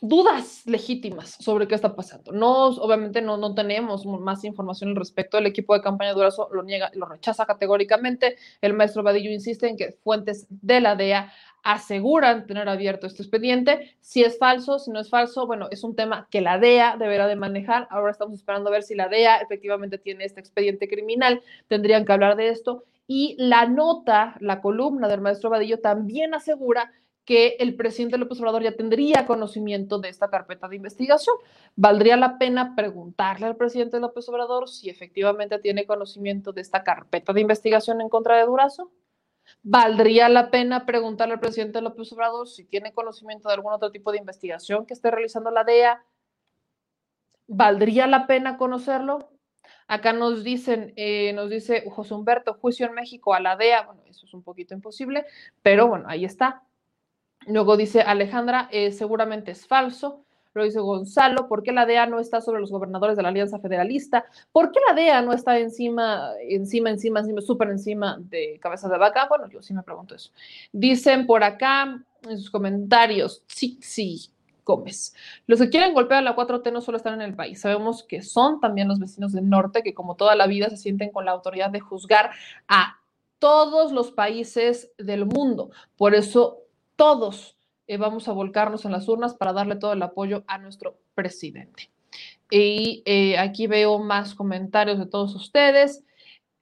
dudas legítimas sobre qué está pasando. No, obviamente no, no tenemos más información al respecto. El equipo de campaña Durazo lo niega, lo rechaza categóricamente. El maestro Vadillo insiste en que fuentes de la DEA aseguran tener abierto este expediente. Si es falso, si no es falso, bueno, es un tema que la DEA deberá de manejar. Ahora estamos esperando a ver si la DEA efectivamente tiene este expediente criminal. Tendrían que hablar de esto Y la nota, la columna del maestro Vadillo también asegura que el presidente López Obrador ya tendría conocimiento de esta carpeta de investigación. ¿Valdría la pena preguntarle al presidente López Obrador si efectivamente tiene conocimiento de esta carpeta de investigación en contra de Durazo? ¿Valdría la pena preguntarle al presidente López Obrador si tiene conocimiento de algún otro tipo de investigación que esté realizando la DEA? ¿Valdría la pena conocerlo? Acá nos dicen, eh, nos dice José Humberto, juicio en México a la DEA. Bueno, eso es un poquito imposible, pero bueno, ahí está. Luego dice Alejandra, eh, seguramente es falso. Lo dice Gonzalo, ¿por qué la DEA no está sobre los gobernadores de la Alianza Federalista? ¿Por qué la DEA no está encima, encima, encima, encima, súper encima de cabeza de vaca? Bueno, yo sí me pregunto eso. Dicen por acá en sus comentarios, sí, sí, Gómez. Los que quieren golpear a la 4T no solo están en el país, sabemos que son también los vecinos del norte que como toda la vida se sienten con la autoridad de juzgar a todos los países del mundo. Por eso todos eh, vamos a volcarnos en las urnas para darle todo el apoyo a nuestro presidente. Y eh, aquí veo más comentarios de todos ustedes.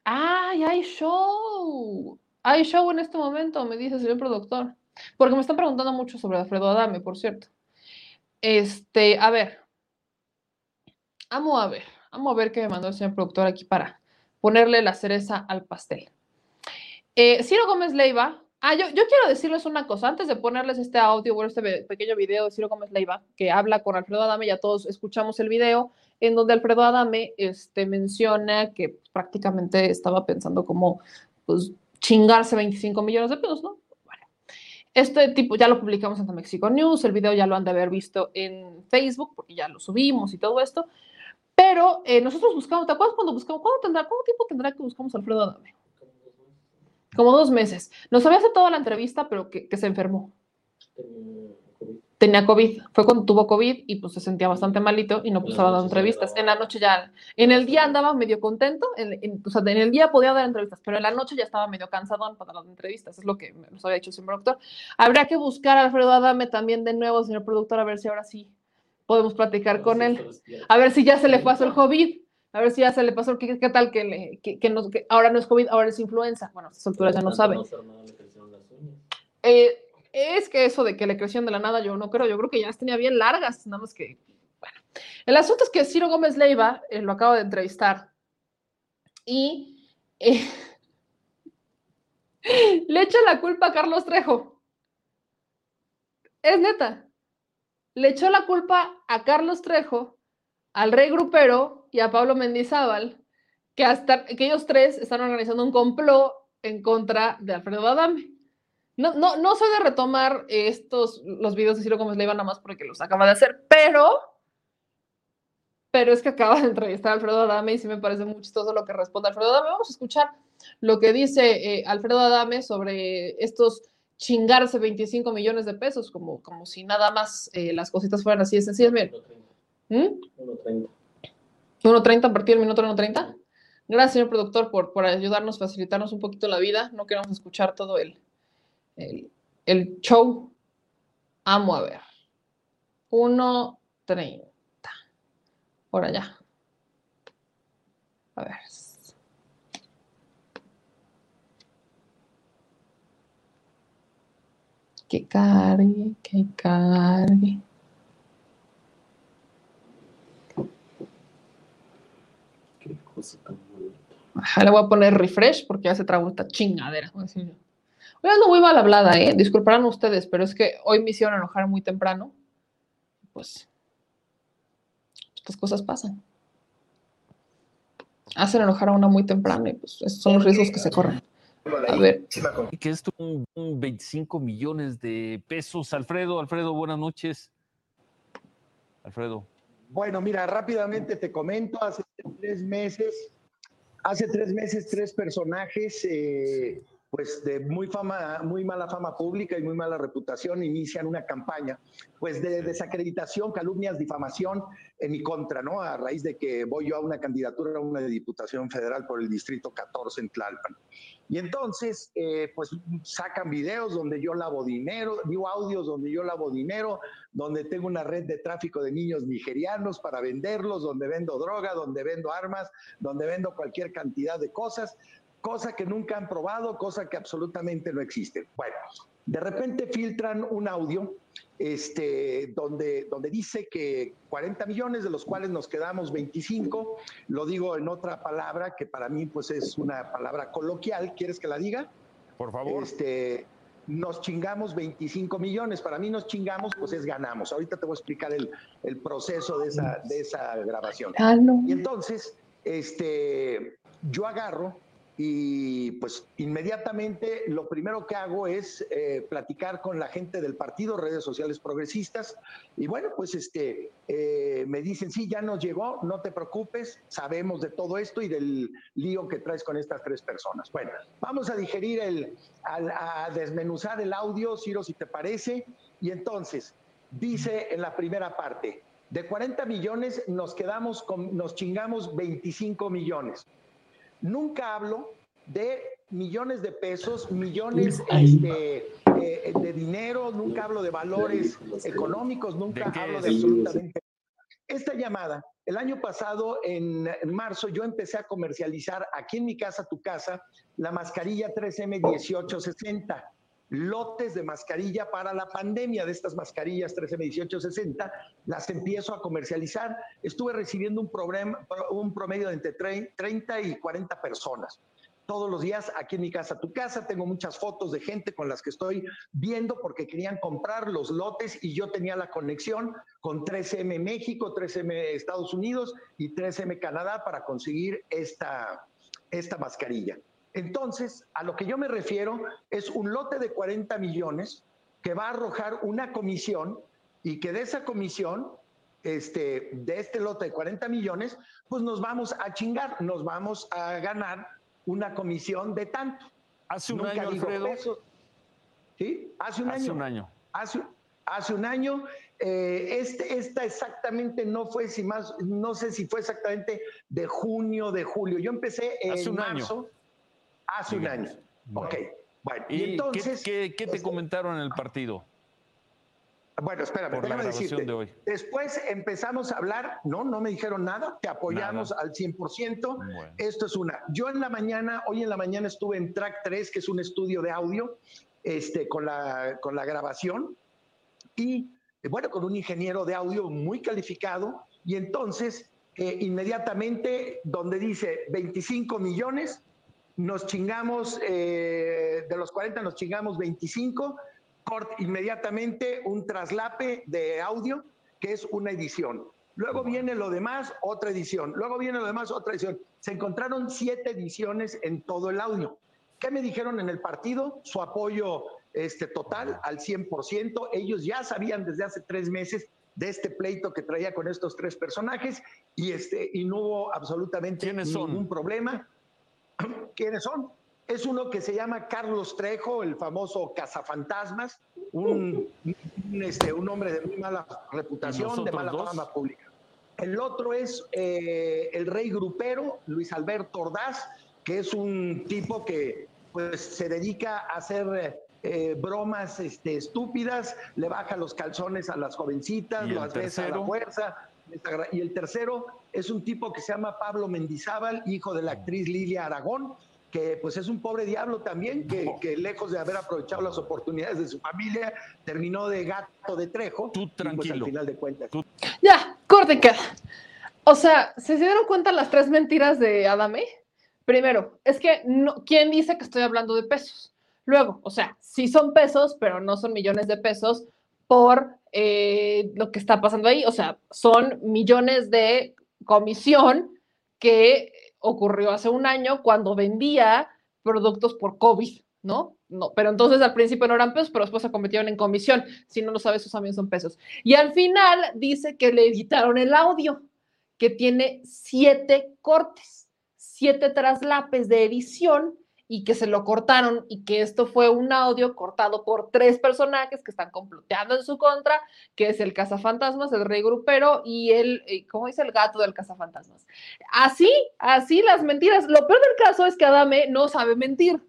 ¡Ay, hay show! Hay show en este momento, me dice el señor productor. Porque me están preguntando mucho sobre Alfredo Adame, por cierto. Este, a ver. Vamos a ver. Vamos a ver qué me mandó el señor productor aquí para ponerle la cereza al pastel. Eh, Ciro Gómez Leiva Ah, yo, yo, quiero decirles una cosa, antes de ponerles este audio, bueno, este pequeño video de Ciro Gómez Leiva, que habla con Alfredo Adame, ya todos escuchamos el video, en donde Alfredo Adame este, menciona que prácticamente estaba pensando como, pues, chingarse 25 millones de pesos, ¿no? Bueno, este tipo ya lo publicamos en Mexico News, el video ya lo han de haber visto en Facebook, porque ya lo subimos y todo esto, pero eh, nosotros buscamos, ¿te acuerdas cuando buscamos, ¿cuánto tendrá, cuánto tiempo tendrá que buscamos Alfredo Adame? Como dos meses. Nos había aceptado la entrevista, pero que, se enfermó. Tenía COVID. Fue cuando tuvo COVID y pues se sentía bastante malito y no estaba dando entrevistas. En la noche ya, en el día andaba medio contento, en, o sea, en el día podía dar entrevistas, pero en la noche ya estaba medio cansado para dar entrevistas. Es lo que nos había dicho el señor productor. Habría que buscar a Alfredo Adame también de nuevo, señor productor, a ver si ahora sí podemos platicar con él. A ver si ya se le pasó el COVID. A ver si ya se le pasó, ¿qué, qué tal que, le, que, que, ahora no es COVID, ahora es influenza? Bueno, a estas alturas ya no saben. Eh, es que eso de que le crecieron de la nada, yo no creo, yo creo que ya las tenía bien largas, nada más que, bueno. El asunto es que Ciro Gómez Leiva, eh, lo acabo de entrevistar, y eh, le echa la culpa a Carlos Trejo. Es neta. Le echó la culpa a Carlos Trejo, al rey grupero, y a Pablo Mendizábal, que hasta que ellos tres están organizando un complot en contra de Alfredo Adame. No, no, no soy de retomar estos, los videos de Ciro Gómez Leiva nada más porque los acaba de hacer, pero, pero es que acaba de entrevistar a Alfredo Adame y sí me parece muy chistoso lo que responde Alfredo Adame. Vamos a escuchar lo que dice eh, Alfredo Adame sobre estos chingarse 25 millones de pesos, como, como si nada más eh, las cositas fueran así de sencillas. 1.30. 1.30 a partir del minuto 1.30. Gracias, señor productor, por, por ayudarnos, facilitarnos un poquito la vida. No queremos escuchar todo el, el, el show. Amo a ver. 1.30. Por allá. A ver. Que cargue, que cargue. Le voy a poner refresh porque ya se trabó esta chingadera. Hoy ando muy mal hablada, ¿eh? Disculparán ustedes, pero es que hoy me hicieron enojar muy temprano. Pues estas cosas pasan. Hacen enojar a una muy temprano y pues esos son los riesgos que se corren. A ver. Que esto un, un 25 millones de pesos. Alfredo, Alfredo, buenas noches. Alfredo. Bueno, mira, rápidamente te comento, hace tres meses, hace tres meses tres personajes, eh, pues de muy fama, muy mala fama pública y muy mala reputación, inician una campaña, pues de desacreditación, calumnias, difamación en mi contra, ¿no? A raíz de que voy yo a una candidatura a una diputación federal por el distrito 14 en Tlalpan. Y entonces, eh, pues sacan videos donde yo lavo dinero, digo audios donde yo lavo dinero, donde tengo una red de tráfico de niños nigerianos para venderlos, donde vendo droga, donde vendo armas, donde vendo cualquier cantidad de cosas, cosa que nunca han probado, cosa que absolutamente no existe. Bueno, de repente filtran un audio este, donde, donde dice que 40 millones, de los cuales nos quedamos 25, lo digo en otra palabra que para mí pues es una palabra coloquial, ¿quieres que la diga? Por favor. Este, nos chingamos 25 millones, para mí nos chingamos pues es ganamos. Ahorita te voy a explicar el, el proceso de esa, de esa grabación. Ah, no. Y entonces, este, yo agarro y pues inmediatamente lo primero que hago es eh, platicar con la gente del partido, redes sociales progresistas, y bueno, pues este, eh, me dicen, sí, ya nos llegó, no te preocupes, sabemos de todo esto y del lío que traes con estas tres personas. Bueno, vamos a digerir el, a, a desmenuzar el audio, Ciro, si te parece, y entonces, dice en la primera parte, de 40 millones nos quedamos con, nos chingamos 25 millones. Nunca hablo de millones de pesos, millones este, eh, de dinero, nunca hablo de valores económicos, nunca hablo de absolutamente. Esta llamada, el año pasado, en, en marzo, yo empecé a comercializar aquí en mi casa, tu casa, la mascarilla 3M1860 lotes de mascarilla para la pandemia de estas mascarillas 13M1860, las empiezo a comercializar. Estuve recibiendo un, problema, un promedio de entre 30 y 40 personas. Todos los días aquí en mi casa, tu casa, tengo muchas fotos de gente con las que estoy viendo porque querían comprar los lotes y yo tenía la conexión con 3M México, 3M Estados Unidos y 3M Canadá para conseguir esta, esta mascarilla. Entonces, a lo que yo me refiero es un lote de 40 millones que va a arrojar una comisión y que de esa comisión, este, de este lote de 40 millones, pues nos vamos a chingar, nos vamos a ganar una comisión de tanto. Hace un Nunca año, digo Alfredo. pesos. ¿Sí? Hace un Hace año. un año. Hace, hace un año. eh, este, esta exactamente no fue, si más, no sé si fue exactamente de junio, de julio. Yo empecé en Hace un año. Hace un año. Ok. Bueno, ¿Y, y, qué- entonces. qué, qué te este, comentaron en el partido Bueno, espérame, por la decirte. de hoy? Después empezamos a hablar, no, no me dijeron nada, te apoyamos al 100%. Bueno. Esto es una. Yo en la mañana, hoy en la mañana estuve en Track 3, que es un estudio de audio, este, con, la, con la grabación, y eh, bueno, con un ingeniero de audio muy calificado, y entonces eh, inmediatamente donde dice 25 millones, nos chingamos, eh, de los 40 nos chingamos 25, cort, inmediatamente un traslape de audio, que es una edición. Luego viene lo demás, otra edición. Luego viene lo demás, otra edición. Se encontraron siete ediciones en todo el audio. ¿Qué me dijeron en el partido? Su apoyo este, total al 100%. Ellos ya sabían desde hace tres meses de este pleito que traía con estos tres personajes y, este, y no hubo absolutamente ningún problema. ¿Quiénes son? Es uno que se llama Carlos Trejo, el famoso cazafantasmas, un, un, este, un hombre de muy mala reputación, ¿Y los de mala dos? fama pública. El otro es eh, el rey grupero, Luis Alberto Ordaz, que es un tipo que pues, se dedica a hacer eh, bromas este, estúpidas, le baja los calzones a las jovencitas, ¿Y el las besa a la fuerza. Y el tercero es un tipo que se llama Pablo Mendizábal, hijo de la actriz Lilia Aragón, que pues es un pobre diablo también, que, que lejos de haber aprovechado las oportunidades de su familia, terminó de gato de trejo. Tú y, pues, tranquilo. al final de cuentas. Ya, corte y queda. O sea, ¿se dieron cuenta las tres mentiras de Adame? Primero, es que no, ¿quién dice que estoy hablando de pesos? Luego, o sea, sí son pesos, pero no son millones de pesos por eh, lo que está pasando ahí. O sea, son millones de comisión que ocurrió hace un año cuando vendía productos por COVID, ¿no? No, pero entonces al principio no eran pesos, pero después se convirtieron en comisión. Si no lo sabes, esos también son pesos. Y al final dice que le editaron el audio, que tiene siete cortes, siete traslapes de edición y que se lo cortaron y que esto fue un audio cortado por tres personajes que están comploteando en su contra, que es el cazafantasmas, el rey grupero y el, eh, ¿cómo dice? El gato del cazafantasmas. Así, así las mentiras. Lo peor del caso es que Adame no sabe mentir.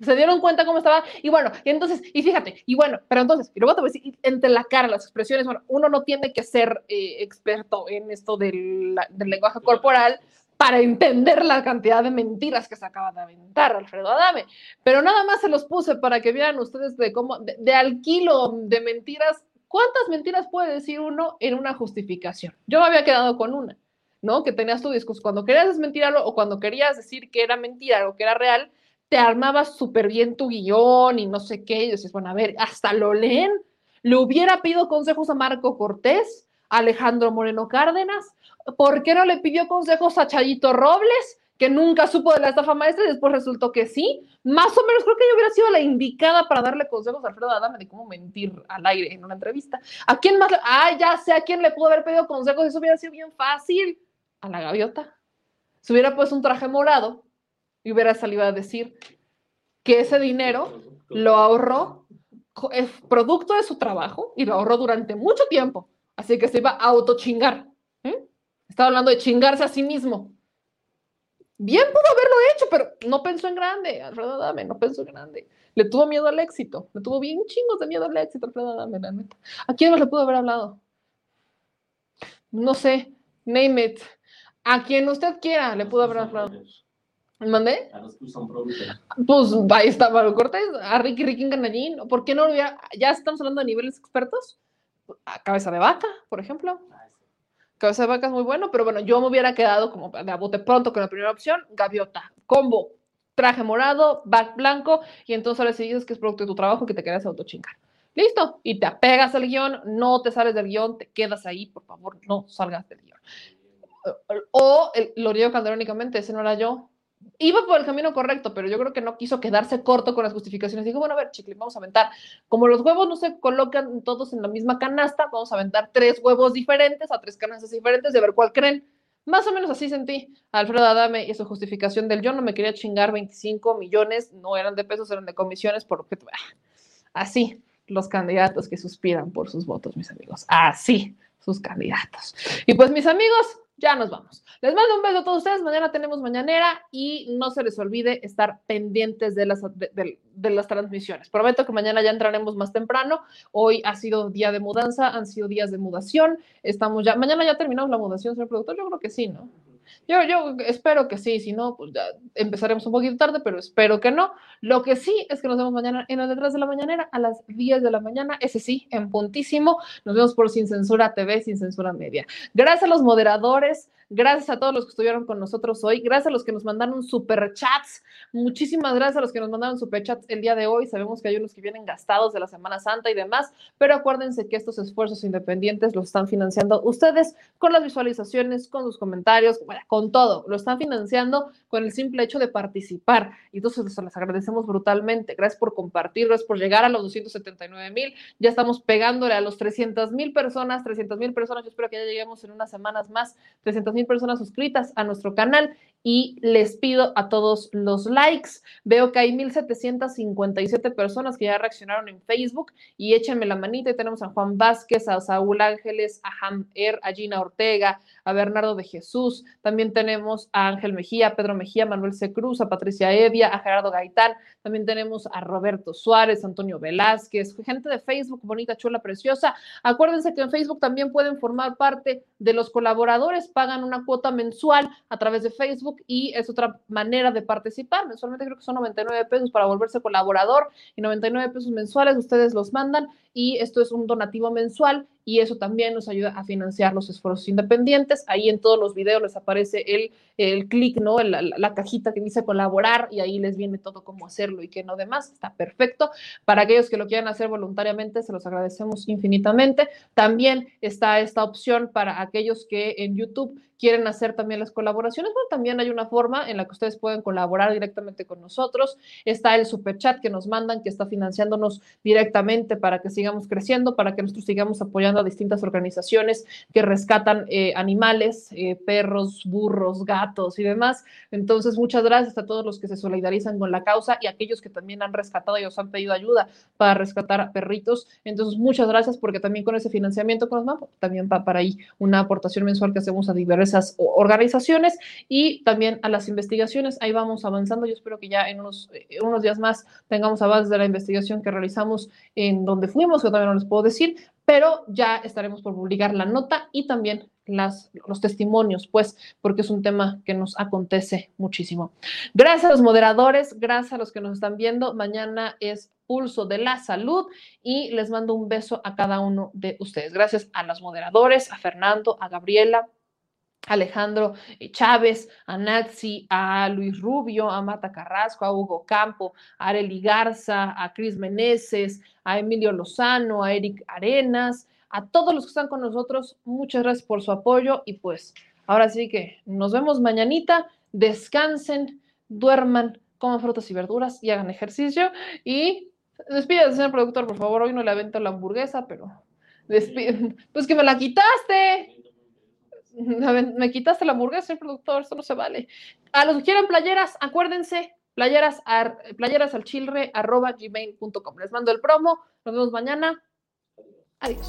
Se dieron cuenta cómo estaba. Y bueno, y entonces, y fíjate, y bueno, pero entonces, y luego te voy a decir, entre la cara, las expresiones, bueno, uno no tiene que ser eh, experto en esto del, del lenguaje corporal para entender la cantidad de mentiras que se acaba de aventar Alfredo Adame. Pero nada más se los puse para que vieran ustedes de cómo, de, de al de mentiras, cuántas mentiras puede decir uno en una justificación. Yo me había quedado con una, ¿no? Que tenías tu discurso. Cuando querías desmentir algo o cuando querías decir que era mentira o que era real, te armabas súper bien tu guion y no sé qué. Y dices, bueno, a ver, hasta lo leen. Le hubiera pedido consejos a Marco Cortés, Alejandro Moreno Cárdenas. ¿Por qué no le pidió consejos a Chayito Robles, que nunca supo de la estafa maestra y después resultó que sí? Más o menos creo que yo hubiera sido la indicada para darle consejos a Alfredo Adame de cómo mentir al aire en una entrevista. ¿A quién más? Le... Ah, ya sé a quién le pudo haber pedido consejos, eso hubiera sido bien fácil. A la gaviota. Se hubiera puesto un traje morado y hubiera salido a decir que ese dinero lo ahorró, es producto de su trabajo y lo ahorró durante mucho tiempo. Así que se iba a autochingar. Estaba hablando de chingarse a sí mismo. Bien pudo haberlo hecho, pero no pensó en grande, Alfredo Adame, no pensó en grande. Le tuvo miedo al éxito, le tuvo bien chingos de miedo al éxito, Alfredo Adame, la neta. ¿A quién más le pudo haber hablado? No sé, name it. A quien usted quiera le pudo haber hablado. ¿Mandé? A los que usan. Pues ahí está Mario Cortés, a Ricky Ricky Canallín. ¿Por qué no lo hubiera? Ya estamos hablando de niveles expertos. A cabeza de vaca, por ejemplo. Cabeza de vaca es muy bueno, pero bueno, yo me hubiera quedado como de bote pronto con la primera opción, gaviota, combo, traje morado, back blanco, y entonces ahora sí dices que es producto de tu trabajo que te quedas autochingar. Listo, y te apegas al guion, no te sales del guion, te quedas ahí, por favor, no salgas del guion. O el, lo digo calderónicamente, ese no era yo, iba por el camino correcto, pero yo creo que no quiso quedarse corto con las justificaciones. Dijo, bueno, a ver, chicle, vamos a aventar. Como los huevos no se colocan todos en la misma canasta, vamos a aventar tres huevos diferentes a tres canastas diferentes a ver cuál creen. Más o menos así sentí a Alfredo Adame y su justificación del yo no me quería chingar 25 millones, no eran de pesos, eran de comisiones, porque así los candidatos que suspiran por sus votos, mis amigos. Así sus candidatos. Y pues, mis amigos, ya nos vamos. Les mando un beso a todos ustedes. Mañana tenemos mañanera y no se les olvide estar pendientes de las, de, las transmisiones. Prometo que mañana ya entraremos más temprano. Hoy ha sido día de mudanza, han sido días de mudación. Estamos ya, mañana ya terminamos la mudación, señor productor. Yo creo que sí, ¿no? Yo, yo espero que sí, si no, pues ya empezaremos un poquito tarde, pero espero que no. Lo que sí es que nos vemos mañana en el detrás de la mañanera a las 10 de la mañana, ese sí, en puntísimo. Nos vemos por Sin Censura TV, Sin Censura Media. Gracias a los moderadores, gracias a todos los que estuvieron con nosotros hoy, gracias a los que nos mandaron super chats. Muchísimas gracias a los que nos mandaron super chats el día de hoy. Sabemos que hay unos que vienen gastados de la Semana Santa y demás, pero acuérdense que estos esfuerzos independientes los están financiando ustedes con las visualizaciones, con sus comentarios, con todo. Lo están financiando con el simple hecho de participar. Y entonces les agradecemos brutalmente. Gracias por compartir, gracias por llegar a los 279 mil. Ya estamos pegándole a los 300 mil personas, 300 mil personas. Yo espero que ya lleguemos en unas semanas más, 300 mil personas suscritas a nuestro canal. Y les pido a todos los likes. Veo que hay 1,757 personas que ya reaccionaron en Facebook y échenme la manita. Y tenemos a Juan Vázquez, a Saúl Ángeles, a Hammer, a Gina Ortega, a Bernardo de Jesús. También tenemos a Ángel Mejía, a Pedro Mejía, a Manuel C. Cruz, a Patricia Evia, a Gerardo Gaitán. También tenemos a Roberto Suárez, Antonio Velázquez, gente de Facebook, bonita, chula, preciosa. Acuérdense que en Facebook también pueden formar parte de los colaboradores, pagan una cuota mensual a través de Facebook y es otra manera de participar. Mensualmente creo que son 99 pesos para volverse colaborador y 99 pesos mensuales ustedes los mandan y esto es un donativo mensual y eso también nos ayuda a financiar los esfuerzos independientes. Ahí en todos los videos les aparece el, el clic, ¿no? La, cajita que dice colaborar y ahí les viene todo cómo hacerlo y qué no demás. Está perfecto. Para aquellos que lo quieran hacer voluntariamente, se los agradecemos infinitamente. También está esta opción para aquellos que en YouTube quieren hacer también las colaboraciones, bueno, también hay una forma en la que ustedes pueden colaborar directamente con nosotros. Está el super chat que nos mandan, que está financiándonos directamente para que sigamos creciendo, para que nosotros sigamos apoyando a distintas organizaciones que rescatan eh, animales, eh, perros, burros, gatos y demás. Entonces, muchas gracias a todos los que se solidarizan con la causa y a aquellos que también han rescatado y os han pedido ayuda para rescatar perritos. Entonces, muchas gracias porque también con ese financiamiento que nos dan, también va para ahí una aportación mensual que hacemos a diversas organizaciones y también a las investigaciones. Ahí vamos avanzando. Yo espero que ya en unos, en unos días más tengamos avances de la investigación que realizamos en donde fuimos, que también no les puedo decir, pero ya estaremos por publicar la nota y también las, los testimonios, pues, porque es un tema que nos acontece muchísimo. Gracias a los moderadores, gracias a los que nos están viendo. Mañana es Pulso de la Salud y les mando un beso a cada uno de ustedes. Gracias a los moderadores, a Fernando, a Gabriela, Alejandro Chávez, a Nazi, a Luis Rubio, a Mata Carrasco, a Hugo Campo, a Areli Garza, a Cris Meneses, a Emilio Lozano, a Eric Arenas, a todos los que están con nosotros. Muchas gracias por su apoyo y pues ahora sí que nos vemos mañanita. Descansen, duerman, coman frutas y verduras y hagan ejercicio. Y despídase, señor productor, por favor. Hoy no le avento la hamburguesa, pero pues que me la quitaste. Me quitaste la hamburguesa, señor productor, esto no se vale. A los que quieran playeras, acuérdense, playeras, playeras al chilre, arroba gmail.com. Les mando el promo, nos vemos mañana. Adiós.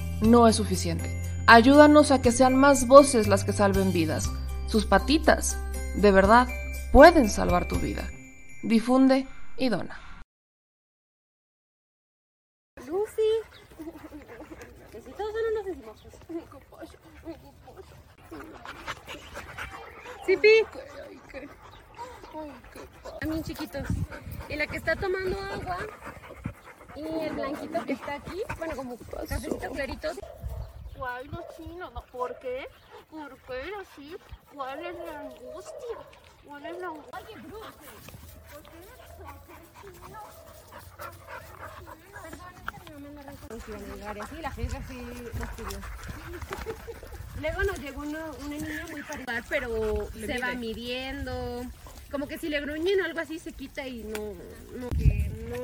no es suficiente. Ayúdanos a que sean más voces las que salven vidas. Sus patitas, de verdad, pueden salvar tu vida. Difunde y dona. Lucy. todos son unos. Sipi. También chiquitos. Y la que está tomando agua y el blanquito que está aquí, bueno, como cafecito clarito. ¿Cuál no chino? No, ¿Por qué? ¿Por qué así? ¿Cuál es la angustia? ¿Cuál es la angustia? Sí, la fiesta sí nos pidió. Luego nos llegó uno- una niña muy parecida, pero Le se va mide. midiendo. Como que si le gruñen o algo así se quita y no, no, que no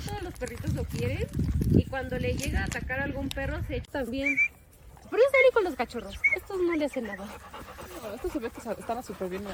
todos los perritos lo quieren. Y cuando le llega a atacar a algún perro se echa también. Pero es serio con los cachorros. Estos no le hacen nada. No, estos se ve que están súper bien. ¿no?